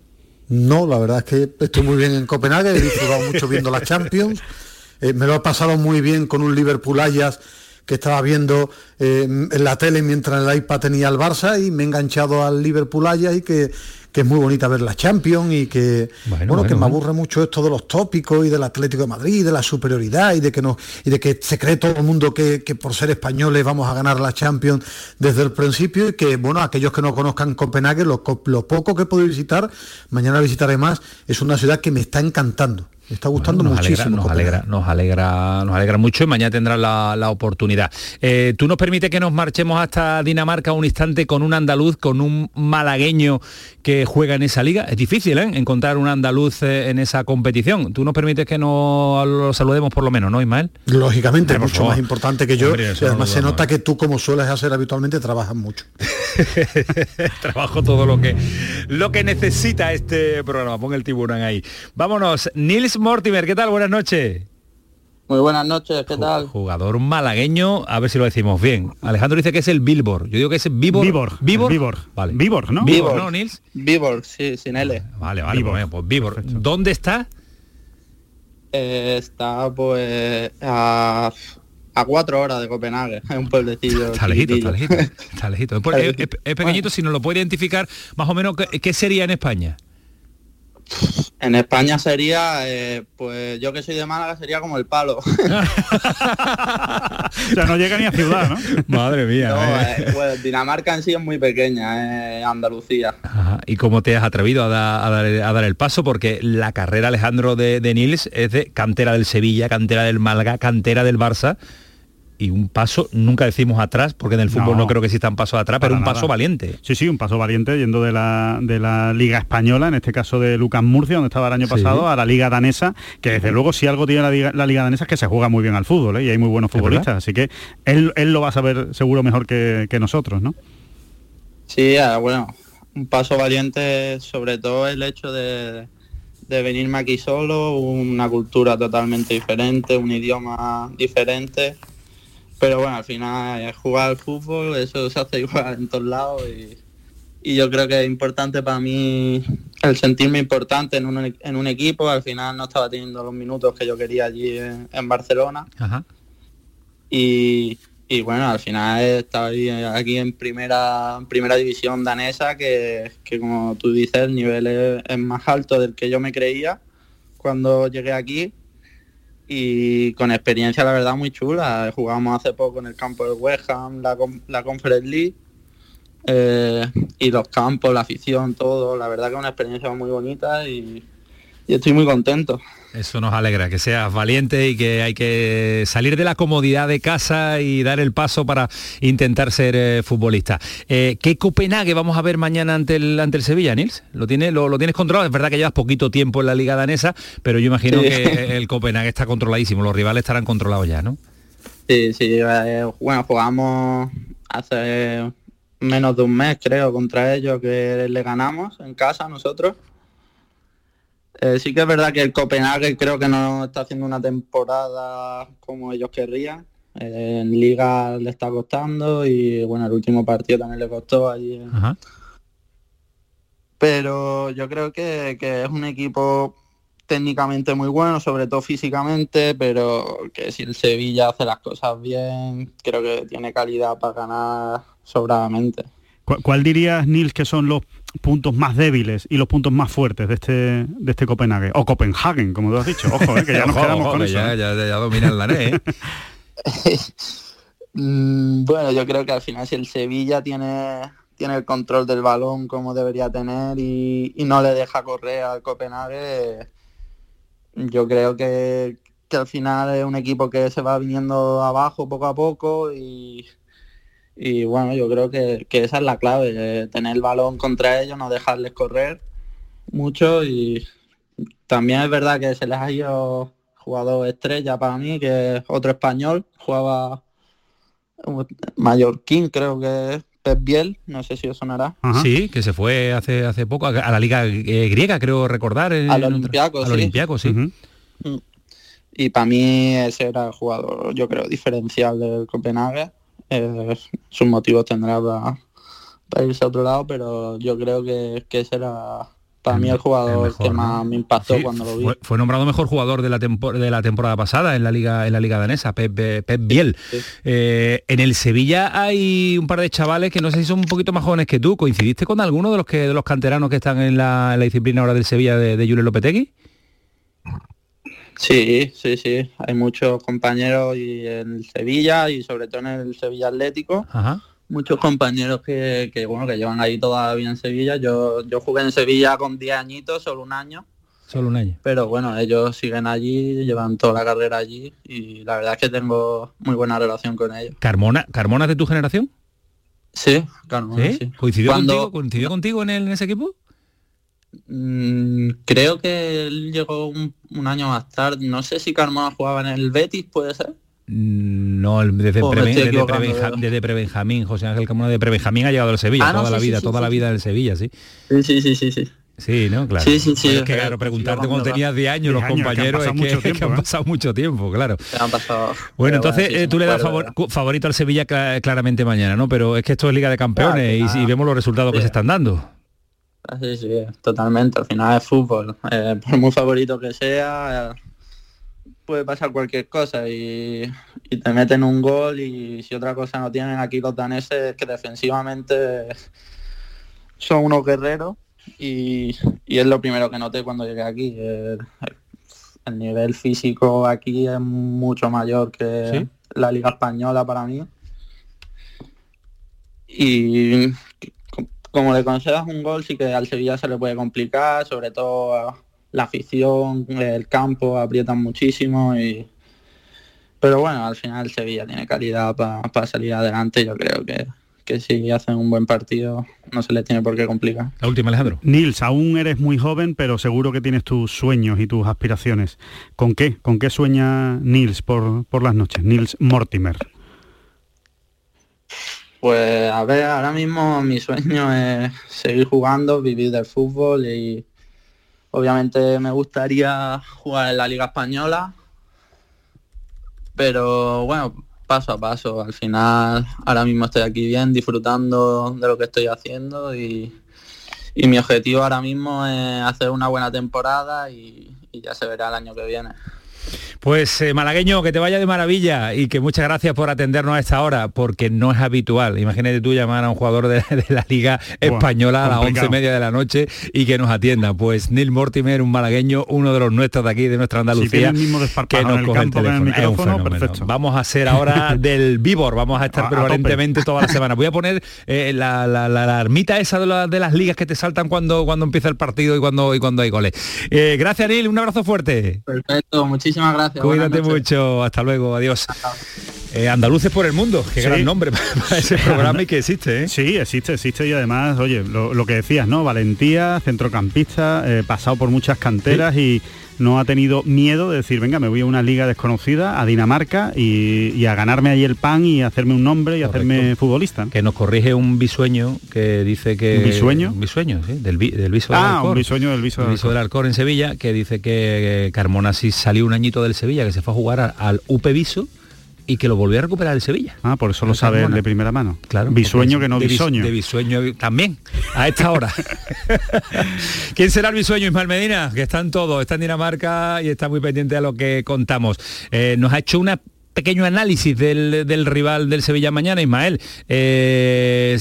No, la verdad es que estoy muy bien en Copenhague, he disfrutado mucho viendo la Champions, Eh, me lo he pasado muy bien con un Liverpool Ajax que estaba viendo eh, en la tele mientras el iPad tenía el Barça y me he enganchado al Liverpool Ajax y que, que es muy bonita ver la Champions y que bueno, bueno, que me bueno. aburre mucho esto de los tópicos y del Atlético de Madrid, y de la superioridad y de que no y de que se cree todo el mundo que, que por ser españoles vamos a ganar la Champions desde el principio y que bueno aquellos que no conozcan Copenhague lo, lo poco que he podido visitar mañana visitaré más es una ciudad que me está encantando está gustando nos alegra, muchísimo nos Copenhague. alegra, nos alegra, nos alegra mucho y mañana tendrás la, la oportunidad. Eh, ¿Tú nos permites que nos marchemos hasta Dinamarca un instante con un andaluz, con un malagueño que juega en esa liga? Es difícil, ¿eh? Encontrar un andaluz eh, en esa competición. ¿Tú nos permites que nos lo saludemos por lo menos, no, Ismael? Lógicamente, por mucho favor. más importante que yo. Hombre, no además se nota que tú, como sueles hacer habitualmente, trabajas mucho. Trabajo todo lo que lo que necesita este programa. Pon el tiburón ahí. Vámonos. Nils Mortimer, ¿qué tal? Buenas noches. Muy buenas noches, ¿qué tal? Jugador malagueño, a ver si lo decimos bien. Alejandro dice que es el Billboard. Yo digo que es el Vibor. Vibor, Vibor. Vibor. Vale. Vibor, ¿no? Vibor. ¿no, Nils? Vibor, sí, sin L. Vale, vale, Vibor. pues, pues. ¿Dónde está? Eh, está pues a, a cuatro horas de Copenhague, es un pueblecillo. Está lejito, está lejito. Está lejito. Es, pequeñito, si nos lo puede identificar más o menos qué, qué sería en España. En España sería, eh, pues yo que soy de Málaga, sería como el palo. O sea, no llega ni a ciudad, ¿no? Madre mía. No, eh. eh, pues Dinamarca en sí es muy pequeña, es Andalucía. Ajá. ¿Y cómo te has atrevido a, da- a dar, a dar el paso? Porque la carrera, Alejandro, de, de Nils es de cantera del Sevilla, cantera del Málaga, cantera del Barça. Y un paso, nunca decimos atrás, porque en el fútbol no, No. creo que existan pasos atrás, pero un nada. paso valiente. Sí, sí, un paso valiente yendo de la, de la Liga Española, en este caso de Lucas Murcia, donde estaba el año Sí. pasado, a la Liga Danesa, que desde luego si algo tiene la, Liga- la Liga Danesa es que se juega muy bien al fútbol, ¿eh? y hay muy buenos futbolistas, así que él, él lo va a saber seguro mejor que, que nosotros, ¿no? Sí, ah, bueno, un paso valiente, sobre todo el hecho de, de venirme aquí solo, una cultura totalmente diferente, un idioma diferente. Pero bueno, al final jugar al fútbol, eso se hace igual en todos lados y, y yo creo que es importante para mí el sentirme importante en un, en un equipo. Al final no estaba teniendo los minutos que yo quería allí en- en Barcelona Ajá. y, y bueno, al final eh, aquí en primera, en primera división danesa, que, que como tú dices, el nivel es, es más alto del que yo me creía cuando llegué aquí. Y con experiencia, la verdad, muy chula. Jugamos hace poco en el campo del West Ham, la, la Conference League. eh, y los campos, la afición, todo. La verdad que es una experiencia muy bonita y estoy muy contento. Eso nos alegra, que seas valiente y que hay que salir de la comodidad de casa y dar el paso para intentar ser eh, futbolista. Eh, ¿Qué Copenhague vamos a ver mañana ante el, ante el Sevilla, Nils? ¿Lo, tiene, lo, lo, tienes controlado? Es verdad que llevas poquito tiempo en la liga danesa, pero yo imagino sí. que el Copenhague está controladísimo, los rivales estarán controlados ya, ¿no? Sí, sí, eh, bueno, jugamos hace menos de un mes, creo, contra ellos, que le ganamos en casa nosotros. Eh, sí que es verdad que el Copenhague creo que no está haciendo una temporada como ellos querrían. Eh, en Liga le está costando y bueno, el último partido también le costó allí. Ajá. Pero yo creo que, que, es un equipo técnicamente muy bueno, sobre todo físicamente, pero que si el Sevilla hace las cosas bien, creo que tiene calidad para ganar sobradamente. ¿Cuál, cuál dirías, Nils, que son los puntos más débiles y los puntos más fuertes de este de este Copenhague. O Copenhagen como tú has dicho. Ojo eh, que ya nos ojo, quedamos ojo, con eso ya, ya, ya dominan la NE, ¿eh? mm, bueno yo creo que al final si el Sevilla tiene tiene el control del balón como debería tener y, y no le deja correr al Copenhague yo creo que, que al final es un equipo que se va viniendo abajo poco a poco y y bueno, yo creo que, que, esa es la clave, eh, tener el balón contra ellos, no dejarles correr mucho y también es verdad que se les ha ido jugador estrella para mí, que es otro español, jugaba Mallorquín creo que es Pep Biel, no sé si os sonará. Ajá. Sí, que se fue hace hace poco a, a la liga eh, griega, creo recordar. En, al Olympiacos, sí. Olympiacos, sí. Uh -huh. Y para mí ese era el jugador, yo creo, diferencial del Copenhague eh, sus motivos tendrá para, para, irse a otro lado, pero yo creo que, que ese era para mí el jugador el mejor, que más ¿no? me impactó sí, cuando lo vi. Fue, fue, nombrado mejor jugador de la, de la temporada pasada en la liga en la liga danesa, Pep, Pep Biel. Sí. Eh, en el Sevilla hay un par de chavales que no sé si son un poquito más jóvenes que tú. ¿Coincidiste con alguno de los que de los canteranos que están en la, en la disciplina ahora del Sevilla de, de Julio Lopetegui? Sí, sí, sí. Hay muchos compañeros y en Sevilla y sobre todo en el Sevilla Atlético. Ajá. Muchos compañeros que, que, bueno que llevan ahí todavía en Sevilla. Yo, yo jugué en Sevilla con 10 añitos, solo un año. Solo un año. Pero bueno, ellos siguen allí, llevan toda la carrera allí y la verdad es que tengo muy buena relación con ellos. ¿Carmona, ¿Carmona es de tu generación? Sí, Carmona, ¿Sí? sí. ¿Coincidió, Cuando... contigo, ¿Coincidió contigo en, el, en ese equipo? Mm, creo que él llegó un, un, año más tarde. No sé si Carmona jugaba en el Betis, ¿puede ser? Mm, No, desde, Oh, pre, desde, prebenja, desde prebenjamín, José Ángel Carmona de prebenjamín ha llegado al Sevilla, Ah, no, toda sí, la vida, sí, toda sí, la sí. vida del Sevilla, sí. Sí, sí, sí, sí, sí. Sí, ¿no? Claro. Sí, sí, sí. Pero es que, claro, preguntarte cuando tenías 10 años, los años, compañeros, que es que, tiempo, es que han ¿eh? pasado mucho tiempo, claro. Se han pasado. Bueno, entonces bueno, sí, eh, tú le das favor, favorito al Sevilla cl claramente mañana, ¿no? Pero es que esto es Liga de Campeones Claro, y, y, vemos los resultados sí. que se están dando. Sí, sí, totalmente. Al final es fútbol. Eh, por muy favorito que sea, eh, puede pasar cualquier cosa y, y, te meten un gol y si otra cosa no tienen aquí los daneses es que defensivamente son unos guerreros y, y es lo primero que noté cuando llegué aquí. El, el nivel físico aquí es mucho mayor que ¿Sí? la liga española para mí. Y como le concedas un gol, sí que al Sevilla se le puede complicar, sobre todo la afición, el campo aprietan muchísimo y pero bueno, al final el Sevilla tiene calidad para pa salir adelante, yo creo que, que si hacen un buen partido no se les tiene por qué complicar. La última, Alejandro. Nils, aún eres muy joven, pero seguro que tienes tus sueños y tus aspiraciones. ¿Con qué? ¿Con qué sueña Nils por, por las noches? Nils Mortimer. Pues a ver, ahora mismo mi sueño es seguir jugando, vivir del fútbol y obviamente me gustaría jugar en la Liga Española, pero bueno, paso a paso. Al final, ahora mismo estoy aquí bien, disfrutando de lo que estoy haciendo y, y mi objetivo ahora mismo es hacer una buena temporada y, y ya se verá el año que viene. Pues eh, malagueño, que te vaya de maravilla y que muchas gracias por atendernos a esta hora, porque no es habitual. Imagínate tú llamar a un jugador de, la Liga Española a las once y media de la noche y que nos atienda. Pues Neil Mortimer, un malagueño, uno de los nuestros de aquí, de nuestra Andalucía, que nos coge el teléfono. Vamos a hacer ahora del Vivor, vamos a estar permanentemente toda la semana. Voy a poner eh, la, la, armita esa de, las ligas que te saltan cuando, cuando empieza el partido y cuando, y cuando hay goles. Eh, gracias, Neil, un abrazo fuerte. Perfecto, muchísimas gracias. Cuídate mucho, hasta luego, adiós. Eh, Andaluces por el mundo, qué gran nombre para ese programa y que existe. ¿eh? Sí, existe, existe y además, oye, lo, que decías, ¿no? Valentía, centrocampista, eh, pasado por muchas canteras y no ha tenido miedo de decir, venga, me voy a una liga desconocida, a Dinamarca, y, a ganarme ahí el pan y hacerme un nombre y hacerme futbolista. Que nos corrige un bisueño que dice que... ¿Un bisueño? Un bisueño, sí, del, del viso del Ah, un bisueño del viso, del, del Alcor en Sevilla, que dice que Carmona sí salió un añito del Sevilla, que se fue a jugar al UP Viso, y que lo volvió a recuperar el Sevilla. Ah, por eso lo sabe de primera mano. Claro. Bisueño que no bisoño. De bisueño también, a esta hora. ¿Quién será el bisueño? Ismael Medina, que está en todo, está en Dinamarca y está muy pendiente a lo que contamos. Eh, nos ha hecho un pequeño análisis del, rival del Sevilla mañana, Ismael. Eh,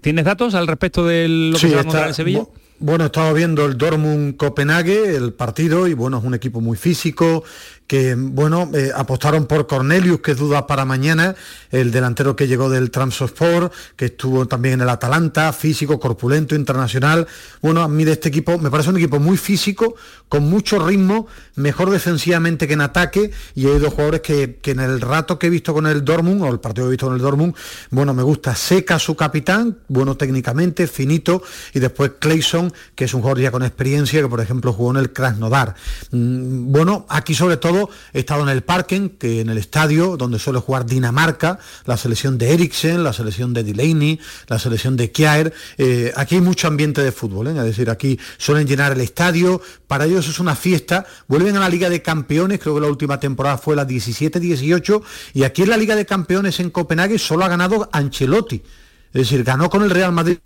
¿Tienes datos al respecto de lo que se va a encontrar en Sevilla? Bueno, estaba viendo el Dortmund Copenhague, el partido, y bueno, es un equipo muy físico, que bueno, eh, apostaron por Cornelius, que es duda para mañana, el delantero que llegó del Transport, que estuvo también en el Atalanta, físico, corpulento, internacional. Bueno, a mí de este equipo me parece un equipo muy físico, con mucho ritmo, mejor defensivamente que en ataque, y hay dos jugadores que, en el rato que he visto con el Dortmund, o el partido que he visto con el Dortmund, bueno, me gusta Seca su capitán, bueno técnicamente, finito, y después Clayson, que es un jugador ya con experiencia, que por ejemplo jugó en el Krasnodar. Mm, bueno, aquí sobre todo he estado en el Parken, que en el estadio donde suele jugar Dinamarca, la selección de Eriksen, la selección de Delaney, la selección de Kjaer. Eh, aquí hay mucho ambiente de fútbol, ¿eh? es decir, aquí suelen llenar el estadio, para ellos es una fiesta. Vuelven a la Liga de Campeones, creo que la última temporada fue la 17-18, y aquí en la Liga de Campeones en Copenhague solo ha ganado Ancelotti. Es decir, ganó con el Real Madrid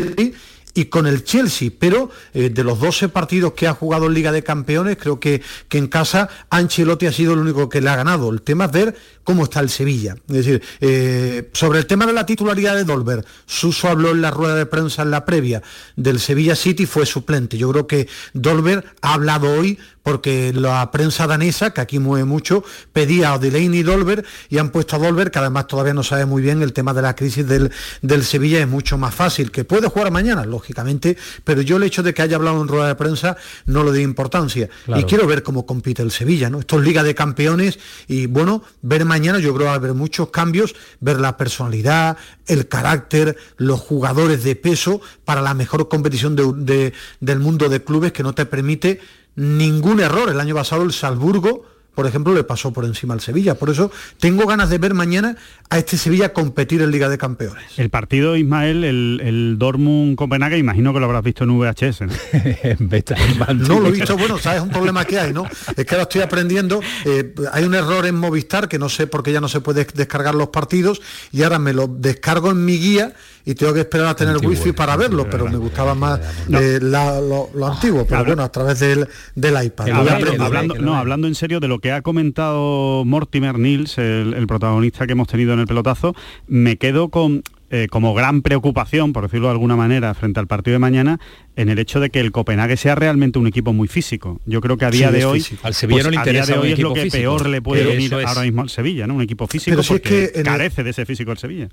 y con el Chelsea, pero eh, de los 12 partidos que ha jugado en Liga de Campeones, creo que, que en casa Ancelotti ha sido el único que le ha ganado. El tema es ver cómo está el Sevilla. Es decir, eh, sobre el tema de la titularidad de Dolber, Suso habló en la rueda de prensa en la previa del Sevilla City, fue suplente. Yo creo que Dolber ha hablado hoy porque la prensa danesa, que aquí mueve mucho, pedía a Delaney y Dolber y han puesto a Dolber, que además todavía no sabe muy bien el tema de la crisis del, del Sevilla, es mucho más fácil, que puede jugar mañana, lógicamente, pero yo el hecho de que haya hablado en rueda de prensa no le doy importancia. Y quiero ver cómo compite el Sevilla, ¿no? Esto es Liga de Campeones y bueno, ver mañana yo creo que va a haber muchos cambios, ver la personalidad, el carácter, los jugadores de peso para la mejor competición del mundo de clubes que no te permite ningún error. El año pasado el Salzburgo por ejemplo, le pasó por encima al Sevilla. Por eso tengo ganas de ver mañana a este Sevilla competir en Liga de Campeones. El partido, Ismael, el, el Dortmund Copenhague, imagino que lo habrás visto en VHS. ¿no? lo he visto, bueno, sabes un problema que hay, ¿no? Es que ahora estoy aprendiendo. Eh, hay un error en Movistar que no sé por qué ya no se puede descargar los partidos y ahora me lo descargo en mi guía y tengo que esperar a tener wifi para verlo, pero me gustaba más eh, lo, antiguo, pero bueno, a través del, del iPad. Hablando, no, hablando en serio de lo que ha comentado Mortimer Nils, el, protagonista que hemos tenido en el pelotazo, me quedo con eh, como gran preocupación, por decirlo de alguna manera, frente al partido de mañana, en el hecho de que el Copenhague sea realmente un equipo muy físico. Yo creo que a día de hoy, al Sevilla no le interesa de hoy es lo que peor le puede venir ahora mismo al Sevilla, ¿no? Un equipo físico porque carece de ese físico el Sevilla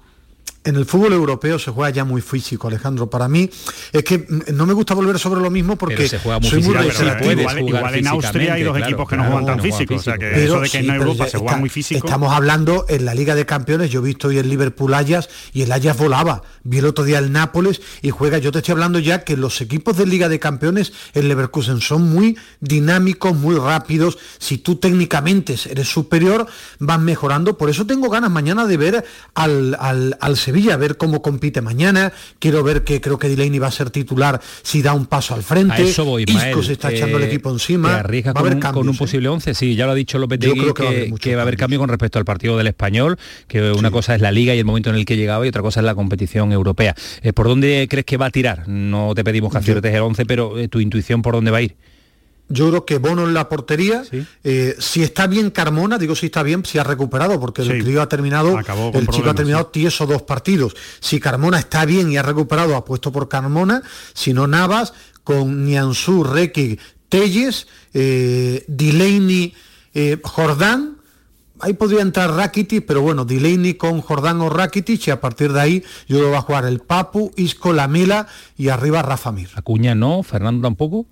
en el fútbol europeo se juega ya muy físico, Alejandro. Para mí es que no me gusta volver sobre lo mismo porque se juega muy soy muy igual, igual, en Austria hay dos equipos que no juegan tan físicos. O sea, que eso de que en Europa se juega muy físico. Estamos hablando en la Liga de Campeones. Yo he visto hoy el Liverpool Ayas y el Ayas volaba. Vi el otro día el Nápoles y juega. Yo te estoy hablando ya que los equipos de Liga de Campeones en Leverkusen son muy dinámicos, muy rápidos. Si tú técnicamente eres superior, vas mejorando. Por eso tengo ganas mañana de ver al, al, al Sevilla a ver cómo compite mañana. Quiero ver que creo que Delaney va a ser titular si da un paso al frente. A eso voy, Isco se está echando el eh, equipo encima. arriesga con, un, con, un, posible 11, sí, ya lo ha dicho López creo que, que, va a haber cambio con respecto al partido del español, que una cosa es la liga y el momento en el que llegaba y otra cosa es la competición europea. Eh, ¿Por dónde crees que va a tirar? No te pedimos que aciertes el 11, pero eh, tu intuición por dónde va a ir. Yo creo que Bono en la portería, eh, si está bien Carmona, digo si está bien, si ha recuperado, porque el crío ha terminado, el chico ha terminado tieso dos partidos. Si Carmona está bien y ha recuperado, ha puesto por Carmona, si no Navas, con Nianzú, Requi, Telles, eh, Delaney, eh, Jordán, ahí podría entrar Rakitic, pero bueno, Delaney con Jordán o Rakitic y a partir de ahí yo lo va a jugar el Papu, Isco, Lamela y arriba Rafa Mir. Acuña no, Fernando tampoco.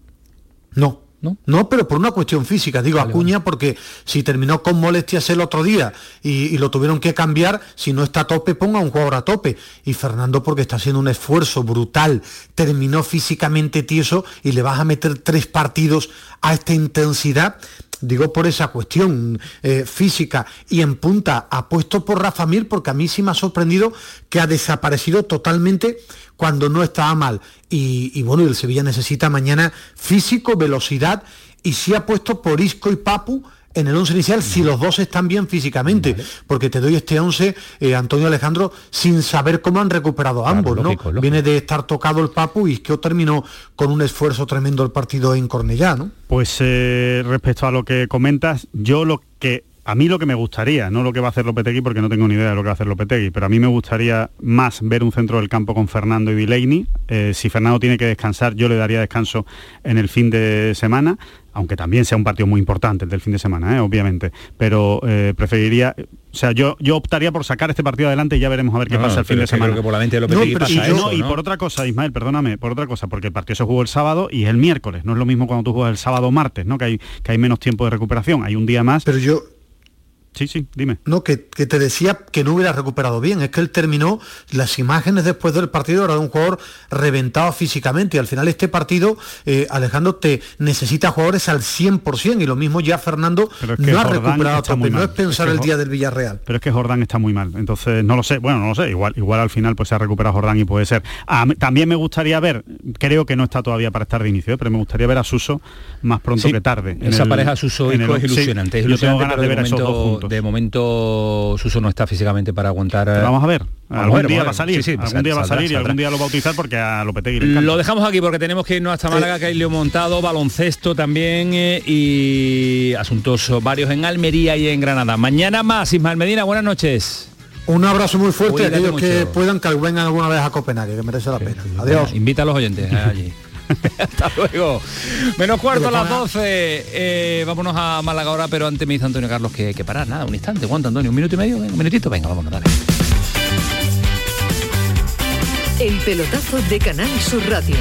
No, ¿No? pero por una cuestión física, digo Acuña porque si terminó con molestias el otro día y, lo tuvieron que cambiar, si no está a tope, ponga un jugador a tope. Y Fernando porque está haciendo un esfuerzo brutal, terminó físicamente tieso y le vas a meter tres partidos a esta intensidad. Digo por esa cuestión eh, física y en punta apuesto por Rafa Mir porque a mí sí me ha sorprendido que ha desaparecido totalmente cuando no estaba mal. Y, bueno, el Sevilla necesita mañana físico, velocidad y si ha puesto por Isco y Papu en el 11 inicial si los dos están bien físicamente, porque te doy este 11, eh, Antonio Alejandro, sin saber cómo han recuperado ambos, ¿no? Viene de estar tocado el Papu y Isco terminó con un esfuerzo tremendo el partido en Cornellá, ¿no? Pues eh, respecto a lo que comentas, yo lo que a mí lo que me gustaría, no lo que va a hacer Lopetegui porque no tengo ni idea de lo que va a hacer Lopetegui, pero a mí me gustaría más ver un centro del campo con Fernando y Delaney. Eh, si Fernando tiene que descansar, yo le daría descanso en el fin de semana, aunque también sea un partido muy importante el del fin de semana, eh, obviamente. Pero eh, preferiría, o sea, yo, yo optaría por sacar este partido adelante y ya veremos a ver qué pasa el fin de semana. por la mente de Lopetegui y, y por otra cosa, Ismael, perdóname, por otra cosa, porque el partido se jugó el sábado y es el miércoles. No es lo mismo cuando tú juegas el sábado o martes, ¿no? Que hay, que hay menos tiempo de recuperación, hay un día más. Pero yo, Sí, sí, dime. No, que, te decía que no hubiera recuperado bien. Es que él terminó las imágenes después del partido, era de un jugador reventado físicamente. Y al final este partido, eh, Alejandro, te necesita jugadores al 100%. Y lo mismo ya Fernando no ha recuperado tampoco. No es pensar el día del Villarreal. Pero es que Jordán está muy mal. Entonces, no lo sé. Bueno, no lo sé. Igual, igual al final pues se ha recuperado Jordán y puede ser. también me gustaría ver, creo que no está todavía para estar de inicio, ¿eh? pero me gustaría ver a Suso más pronto que tarde. Esa pareja Suso es ilusionante. yo tengo ganas de ver a esos dos de momento Suso no está físicamente para aguantar. vamos a ver. Algún día va a salir. algún día va a salir y algún día lo va a utilizar porque a Lopetegui le Lo dejamos aquí porque tenemos que irnos hasta Málaga, que hay Leo Montado, baloncesto también eh, y asuntos varios en Almería y en Granada. Mañana más, Ismael Medina, buenas noches. Un abrazo muy fuerte a aquellos que puedan que vengan alguna vez a Copenhague, que merece la pena. Adiós. Invita a los oyentes eh, allí. Hasta luego. Menos cuarto a las 12. Eh, vámonos a Málaga ahora, pero antes me dice Antonio Carlos que, que parar. Nada, un instante. ¿Cuánto, Antonio? ¿Un minuto y medio? ¿Un minutito? Venga, vámonos, dale. El pelotazo de Canal Sur Radio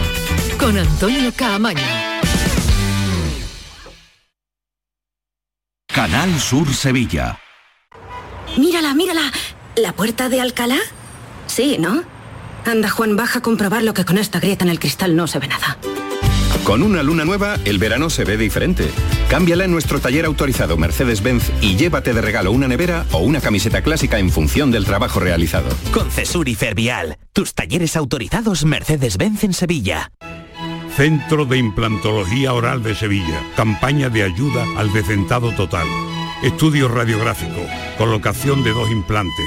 con Antonio Caamaño. Canal Sur Sevilla. Mírala, mírala. ¿La puerta de Alcalá? Sí, ¿no? Anda, Juan, baja a comprobar lo que con esta grieta en el cristal no se ve nada. Con una luna nueva, el verano se ve diferente. Cámbiala en nuestro taller autorizado Mercedes-Benz y llévate de regalo una nevera o una camiseta clásica en función del trabajo realizado. Con Cesur y Fervial, tus talleres autorizados Mercedes-Benz en Sevilla. Centro de Implantología Oral de Sevilla. Campaña de ayuda al decentado total. Estudio radiográfico. Colocación de dos implantes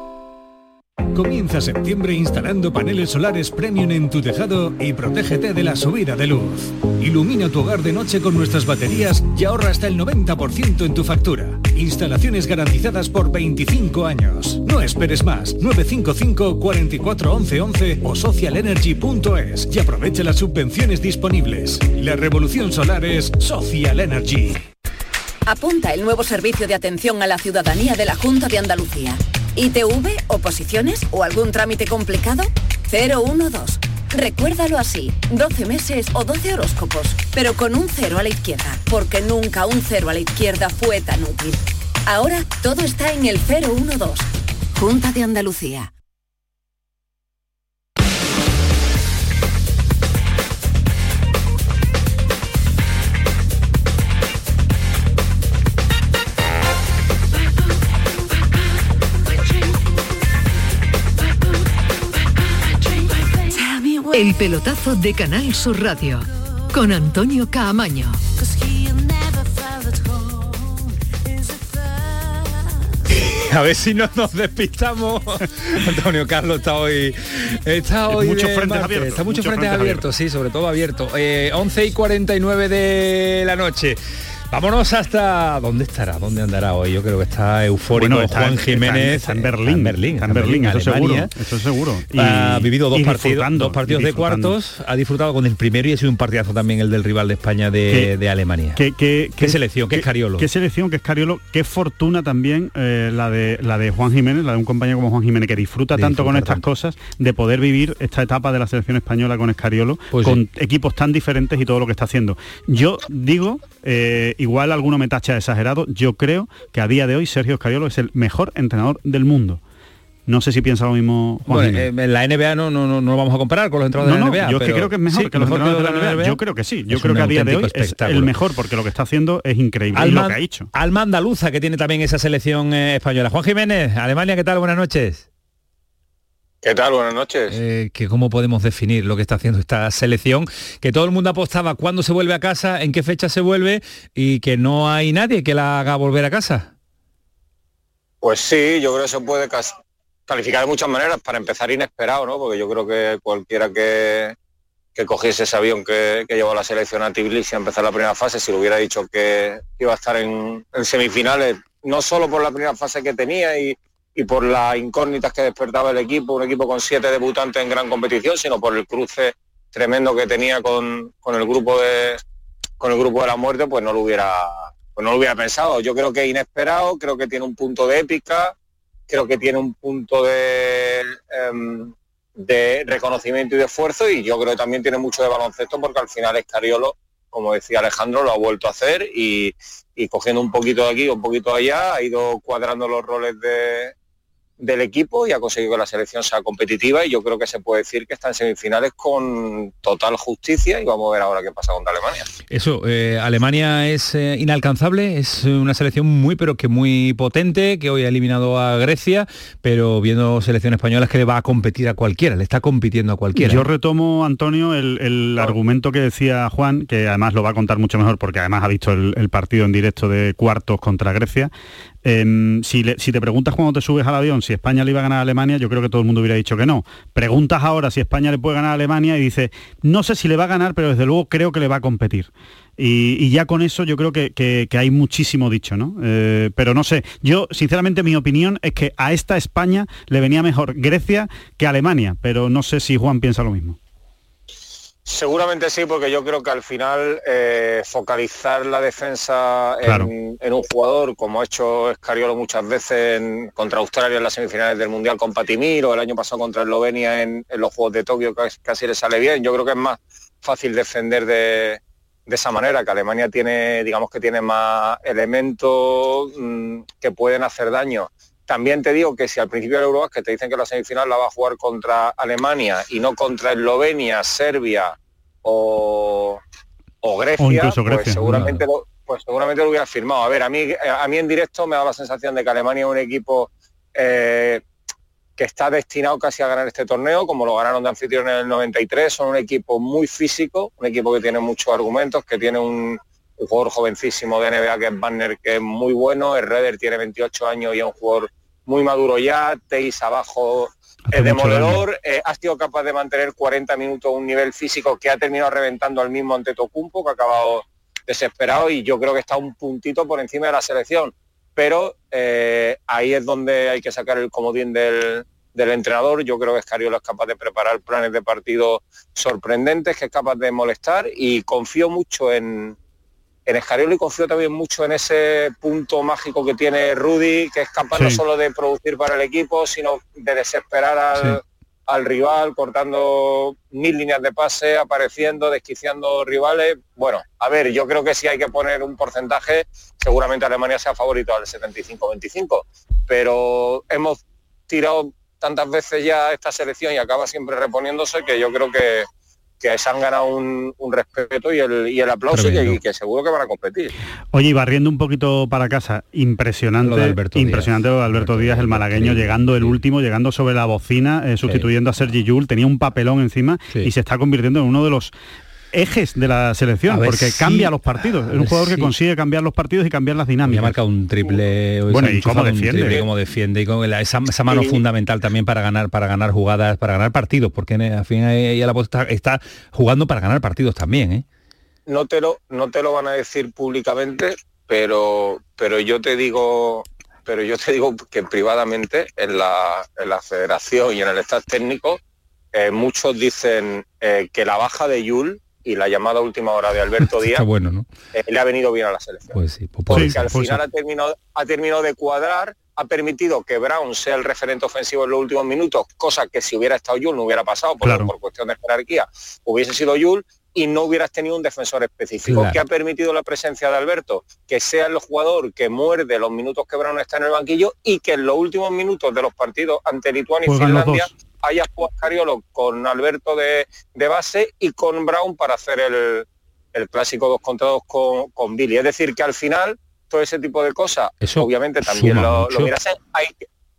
Comienza septiembre instalando paneles solares premium en tu tejado y protégete de la subida de luz. Ilumina tu hogar de noche con nuestras baterías y ahorra hasta el 90% en tu factura. Instalaciones garantizadas por 25 años. No esperes más. 955 44 11 11 o socialenergy.es y aprovecha las subvenciones disponibles. La revolución solar es Social Energy. Apunta el nuevo servicio de atención a la ciudadanía de la Junta de Andalucía. ITV, oposiciones o algún trámite complicado? 012. Recuérdalo así, 12 meses o 12 horóscopos, pero con un cero a la izquierda, porque nunca un cero a la izquierda fue tan útil. Ahora todo está en el 012. Junta de Andalucía. El pelotazo de Canal Sur Radio con Antonio Caamaño. A ver si no nos despistamos. Antonio Carlos está hoy. Está hoy muchos de frentes abiertos, Está muchos muchos frentes frentes abiertos, sí, sobre todo abierto. Eh, 11 y 49 de la noche. Vámonos hasta... ¿Dónde estará? ¿Dónde andará hoy? Yo creo que está eufórico Bueno, está- Juan Jiménez. está en Berlín, en Berlín. está en Berlín, eso Alemania. seguro, eso seguro. Y- ha vivido dos partidos, dos partidos de cuartos. Ha disfrutado con el primero y ha sido un partidazo también el del rival de España de, ¿Qué- de Alemania. ¿Qué, qué, ¿Qué selección? ¿Qué Escariolo? ¿Qué selección? ¿Qué Escariolo? ¿Qué fortuna también eh, la, de, la de Juan Jiménez, la de un compañero como Juan Jiménez, que disfruta De tanto con estas cosas, de poder vivir esta etapa de la selección española con Escariolo, Pues con equipos tan diferentes y todo lo que está haciendo. Yo digo, eh, igual alguno me tacha exagerado, yo creo que a día de hoy Sergio Escariolo es el mejor entrenador del mundo. No sé si piensa lo mismo Juan Bueno, eh, en la NBA no, no, no, no lo vamos a comparar con los entrenadores No, de la NBA. yo es que pero- creo que es mejor Sí, que los mejor entrenadores de la NBA. NBA. Yo creo que sí. Yo Es creo que a día de hoy es el mejor porque lo que está haciendo es increíble. y lo que ha hecho. Alma andaluza que tiene también esa selección eh, española. Juan Jiménez, Alemania, ¿qué tal? Buenas noches. ¿Qué tal? Buenas noches. Eh, que ¿Cómo podemos definir lo que está haciendo esta selección? Que todo el mundo apostaba cuándo se vuelve a casa, en qué fecha se vuelve y que no hay nadie que la haga volver a casa. Pues sí, yo creo que se puede calificar de muchas maneras. Para empezar, inesperado, ¿no? Porque yo creo que cualquiera que, que cogiese ese avión que, que llevó la selección a Tbilisi a empezar la primera fase, si le hubiera dicho que iba a estar en, en semifinales, no solo por la primera fase que tenía y, y por las incógnitas que despertaba el equipo, un equipo con siete debutantes en gran competición, sino por el cruce tremendo que tenía con, con el grupo de con el grupo de la muerte, pues no lo hubiera pues no lo hubiera pensado. Yo creo que es inesperado, creo que tiene un punto de épica, creo que tiene un punto de, em, de reconocimiento y de esfuerzo y yo creo que también tiene mucho de baloncesto porque al final Escariolo, como decía Alejandro, lo ha vuelto a hacer y, y cogiendo un poquito de aquí, un poquito de allá, ha ido cuadrando los roles de, del equipo y ha conseguido que la selección sea competitiva y yo creo que se puede decir que está en semifinales con total justicia y vamos a ver ahora qué pasa contra Alemania. Eso, eh, Alemania es eh, inalcanzable, es una selección muy pero que muy potente, que hoy ha eliminado a Grecia, pero viendo selección española es que le va a competir a cualquiera, le está compitiendo a cualquiera. Yo retomo, Antonio, el, el argumento que decía Juan, que además lo va a contar mucho mejor porque además ha visto el, el partido en directo de cuartos contra Grecia. Em, si, te preguntas cuando te subes al avión si España le iba a ganar a Alemania, yo creo que todo el mundo hubiera dicho que no. Preguntas ahora si España le puede ganar a Alemania y dices, no sé si le va a ganar, pero desde luego creo que le va a competir. Y, ya con eso yo creo que hay muchísimo dicho, ¿no? Eh, pero no sé, yo sinceramente mi opinión es que a esta España le venía mejor Grecia que Alemania, pero no sé si Juan piensa lo mismo. Seguramente sí, porque yo creo que al final eh, focalizar la defensa en, Claro. en un jugador, como ha hecho Escariolo muchas veces en- contra Australia en las semifinales del Mundial con Patimir o el año pasado contra Eslovenia en, en los Juegos de Tokio, casi, casi le sale bien. Yo creo que es más fácil defender de, de esa manera, que Alemania tiene, digamos que tiene más elementos mm, que pueden hacer daño. También te digo que si al principio del Eurobasket te dicen que la semifinal la va a jugar contra Alemania y no contra Eslovenia, Serbia o, o Grecia, O incluso pues seguramente lo, pues seguramente lo hubiera firmado. A ver, a mí, a mí en directo me da la sensación de que Alemania es un equipo eh, que está destinado casi a ganar este torneo, como lo ganaron de anfitrión en el 93. Son un equipo muy físico, un equipo que tiene muchos argumentos, que tiene un, un jugador jovencísimo de NBA que es Banner, que es muy bueno. El Redder tiene 28 años y es un jugador muy maduro ya, Teis abajo es demoledor, eh, ha sido capaz de mantener 40 minutos un nivel físico que ha terminado reventando al mismo Antetokounmpo, que ha acabado desesperado y yo creo que está un puntito por encima de la selección. Pero eh, ahí es donde hay que sacar el comodín del, del entrenador. Yo creo que Escariolo es capaz de preparar planes de partido sorprendentes, que es capaz de molestar y confío mucho en, en Escariolo y confío también mucho en ese punto mágico que tiene Rudy, que es capaz no solo de producir para el equipo, sino de desesperar al, al rival, cortando mil líneas de pase, apareciendo, desquiciando rivales. Bueno, a ver, yo creo que si hay que poner un porcentaje, seguramente Alemania sea favorito al 75-25, pero hemos tirado tantas veces ya esta selección y acaba siempre reponiéndose que yo creo que, que se han ganado un, respeto y el, y el aplauso y que, seguro que van a competir. Oye, y barriendo un poquito para casa, impresionante, lo Alberto impresionante Díaz. Alberto, Díaz, el malagueño, llegando el último, llegando sobre la bocina, eh, sustituyendo a Sergi Yul, tenía un papelón encima y se está convirtiendo en uno de los ejes de la selección, porque cambia los partidos. Es un jugador que consigue cambiar los partidos y cambiar las dinámicas. Y marca un triple. Bueno, y cómo defiende. cómo defiende. Y con esa, mano fundamental también para ganar, para ganar jugadas, para ganar partidos, porque al fin ella la está, está jugando para ganar partidos también. ¿eh? No, te lo, no te lo van a decir públicamente, pero, pero yo te digo pero yo te digo que privadamente en la, en la federación y en el staff técnico eh, muchos dicen eh, que la baja de Yul y la llamada última hora de Alberto Díaz bueno, eh, le ha venido bien a la selección. Pues sí, pues porque al pues final ha terminado, ha terminado de cuadrar, ha permitido que Brown sea el referente ofensivo en los últimos minutos, cosa que si hubiera estado Yul no hubiera pasado, por, por cuestión de jerarquía, hubiese sido Yul y no hubieras tenido un defensor específico. que ha permitido la presencia de Alberto? Que sea el jugador que muerde los minutos que Brown está en el banquillo y que en los últimos minutos de los partidos ante Lituania y Finlandia haya jugado Cariolo con Alberto de, base y con Brown para hacer el, clásico dos contra dos con, Billy. Es decir, que al final todo ese tipo de cosas, obviamente también lo, lo Hay,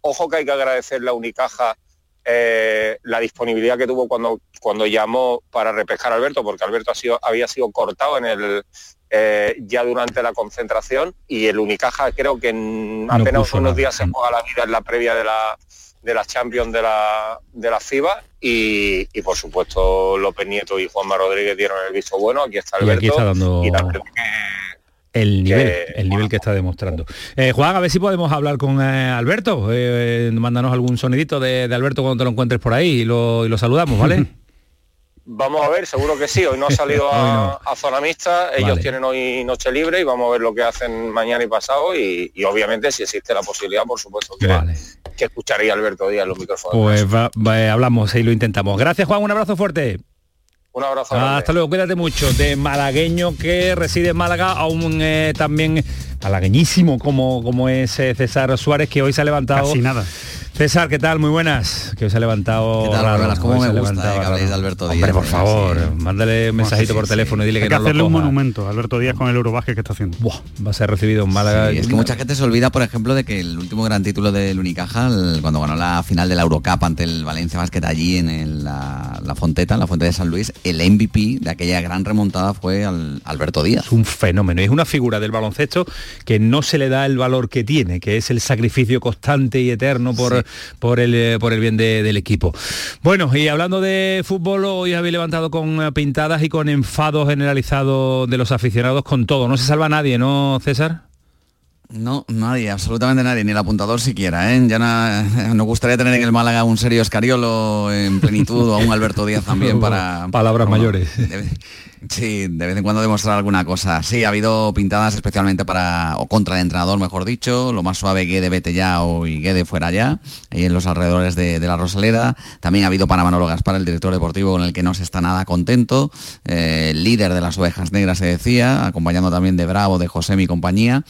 ojo que hay que agradecer la Unicaja eh, la disponibilidad que tuvo cuando, cuando llamó para repescar a Alberto, porque Alberto ha sido, había sido cortado en el, eh, ya durante la concentración y el Unicaja creo que en apenas unos días se juega la vida en la previa de la, de la Champions de la, de la FIBA y, por supuesto López Nieto y Juanma Rodríguez dieron el visto bueno, aquí está Alberto. Y está dando... el nivel, el nivel que está demostrando. Eh, Juan, a ver si podemos hablar con eh, Alberto. Eh, mándanos algún sonidito de, Alberto cuando te lo encuentres por ahí y lo, y lo saludamos, ¿vale? Vamos a ver, seguro que sí. Hoy no ha salido a, zona mixta, ellos tienen hoy noche libre y vamos a ver lo que hacen mañana y pasado y, obviamente si existe la posibilidad, por supuesto que, que escucharía Alberto Díaz los micrófonos. Pues hablamos y lo intentamos. Gracias Juan, un abrazo fuerte. Un abrazo. Hasta luego, cuídate mucho. De malagueño que reside en Málaga, aún eh, también malagueñísimo como, como es eh, César Suárez, que hoy se ha levantado... Casi nada César, ¿qué tal? Muy buenas. Que os ha levantado ¿Qué tal, ¿Cómo me gusta eh, que habléis de Alberto Díaz? Hombre, por favor, mándale un mensajito por teléfono y dile Hay que, que hacerle un monumento a Alberto Díaz con el Eurobaje que está haciendo. Buah, va a ser recibido en Málaga. es que mucha gente se olvida, por ejemplo, de que el último gran título del Unicaja, cuando ganó la final de la Eurocup ante el Valencia Basket allí en la, Fonteta, en la Fuente de San Luis, el MVP de aquella gran remontada fue al, Alberto Díaz. Es un fenómeno, es una figura del baloncesto que no se le da el valor que tiene, que es el sacrificio constante y eterno por, por el eh, por el bien del equipo. Bueno, y hablando de fútbol, hoy habéis levantado con eh, pintadas y con enfado generalizado de los aficionados con todo. No se salva nadie, ¿no, César? No, nadie, absolutamente nadie, ni el apuntador siquiera. ¿eh? Ya nos gustaría tener en el Málaga un serio Escariolo en plenitud o a un Alberto Díaz también para... Palabras mayores. Sí, de vez en cuando demostrar alguna cosa. Sí, ha habido pintadas especialmente para, o contra el entrenador, mejor dicho, lo más suave Guede vete ya o y Guede fuera ya, ahí en los alrededores de, la Rosaleda. También ha habido para Manolo Gaspar, el director deportivo, con el que no se está nada contento. Eh, líder de las ovejas negras se decía, acompañando también de Bravo, de José mi compañía.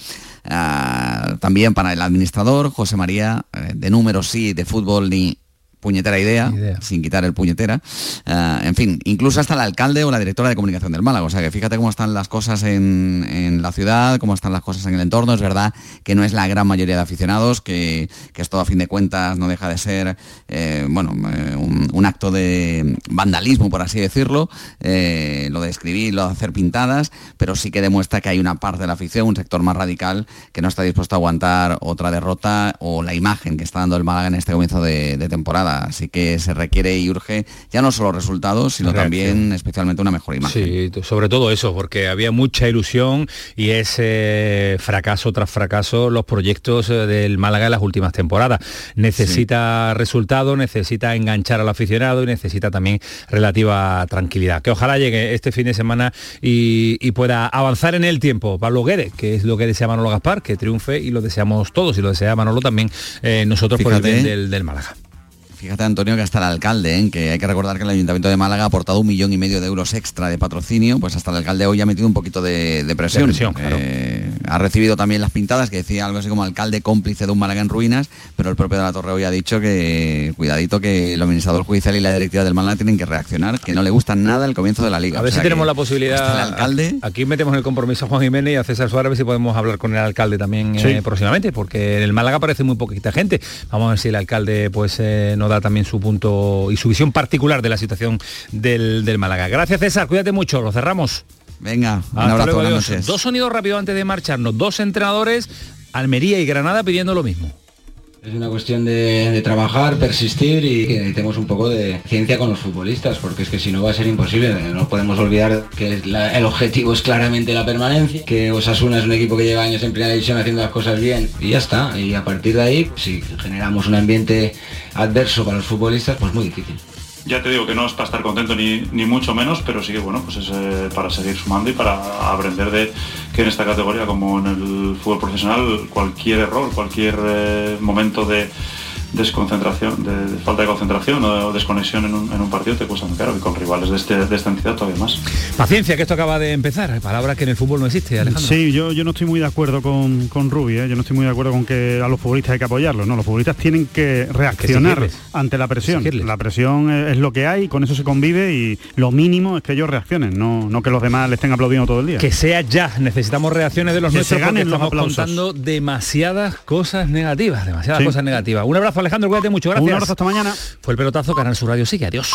Ah, también para el administrador, José María, eh, de números sí, de fútbol ni puñetera idea, sin quitar el puñetera. Eh, en fin, incluso hasta el alcalde o la directora de comunicación del Málaga. O sea que fíjate cómo están las cosas en, la ciudad, cómo están las cosas en el entorno. Es verdad que no es la gran mayoría de aficionados, que, esto a fin de cuentas no deja de ser eh, bueno, eh, un, acto de vandalismo, por así decirlo, lo de escribir, lo de hacer pintadas, pero sí que demuestra que hay una parte de la afición, un sector más radical, que no está dispuesto a aguantar otra derrota o la imagen que está dando el Málaga en este comienzo de temporada. Así que se requiere y urge ya no solo resultados, sino también especialmente una mejor imagen. Sí, sobre todo eso, porque había mucha ilusión y ese fracaso tras fracaso los proyectos eh, del Málaga en las últimas temporadas. Necesita resultados, necesita enganchar al aficionado y necesita también relativa tranquilidad. Que ojalá llegue este fin de semana y, pueda avanzar en el tiempo. Pablo Guede, que es lo que desea Manolo Gaspar, que triunfe y lo deseamos todos y lo desea Manolo también eh, nosotros por el bien del, del Málaga. Fíjate, Antonio, que hasta el alcalde, ¿eh? que hay que recordar que el Ayuntamiento de Málaga ha aportado un millón y medio de euros extra de patrocinio, pues hasta el alcalde hoy ha metido un poquito de, presión. Eh, ha recibido también las pintadas, que decía algo así como alcalde cómplice de un Málaga en ruinas, pero el propio de la Torre hoy ha dicho que, cuidadito, que el administrador judicial y la directiva del Málaga tienen que reaccionar, que no le gusta nada el comienzo de la liga. A ver si tenemos la posibilidad. El alcalde. Aquí metemos el compromiso a Juan Jiménez y a César Suárez, a ver si podemos hablar con el alcalde también eh, próximamente, porque en el Málaga parece muy poquita gente. Vamos a ver si el alcalde pues nos da también su punto y su visión particular de la situación del, del Málaga. Gracias César, cuídate mucho, lo cerramos. Venga, un abrazo, Dos sonidos rápido antes de marcharnos. Dos entrenadores, Almería y Granada pidiendo lo mismo. Es una cuestión de, trabajar, persistir y que necesitemos un poco de ciencia con los futbolistas, porque es que si no va a ser imposible. No podemos olvidar que el objetivo es claramente la permanencia, que Osasuna es un equipo que lleva años en primera división haciendo las cosas bien y ya está. Y a partir de ahí, si generamos un ambiente adverso para los futbolistas, pues muy difícil. Ya te digo que no es para estar contento ni, ni mucho menos, pero sí que bueno, pues es eh, para seguir sumando y para aprender de que en esta categoría, como en el fútbol profesional, cualquier error, cualquier eh, momento de desconcentración, de, falta de concentración o desconexión en un, partido te cuesta muy caro y con rivales de, este, de esta entidad todavía más. Paciencia, que esto acaba de empezar, palabra que en el fútbol no existe, Alejandro. Sí, yo, yo no estoy muy de acuerdo con, con Rubi, ¿eh? yo no estoy muy de acuerdo con que a los futbolistas hay que apoyarlos, no, los futbolistas tienen que reaccionar ante la presión. La presión es lo que hay, con eso se convive y lo mínimo es que ellos reaccionen, no, no que los demás le estén aplaudiendo todo el día. Que sea ya, necesitamos reacciones de los nuestros se ganen porque estamos contando demasiadas cosas negativas, demasiadas cosas negativas. Un abrazo Alejandro, cuídate mucho, gracias. Un abrazo hasta mañana. Fue el pelotazo, Canal Sur Radio sigue, adiós.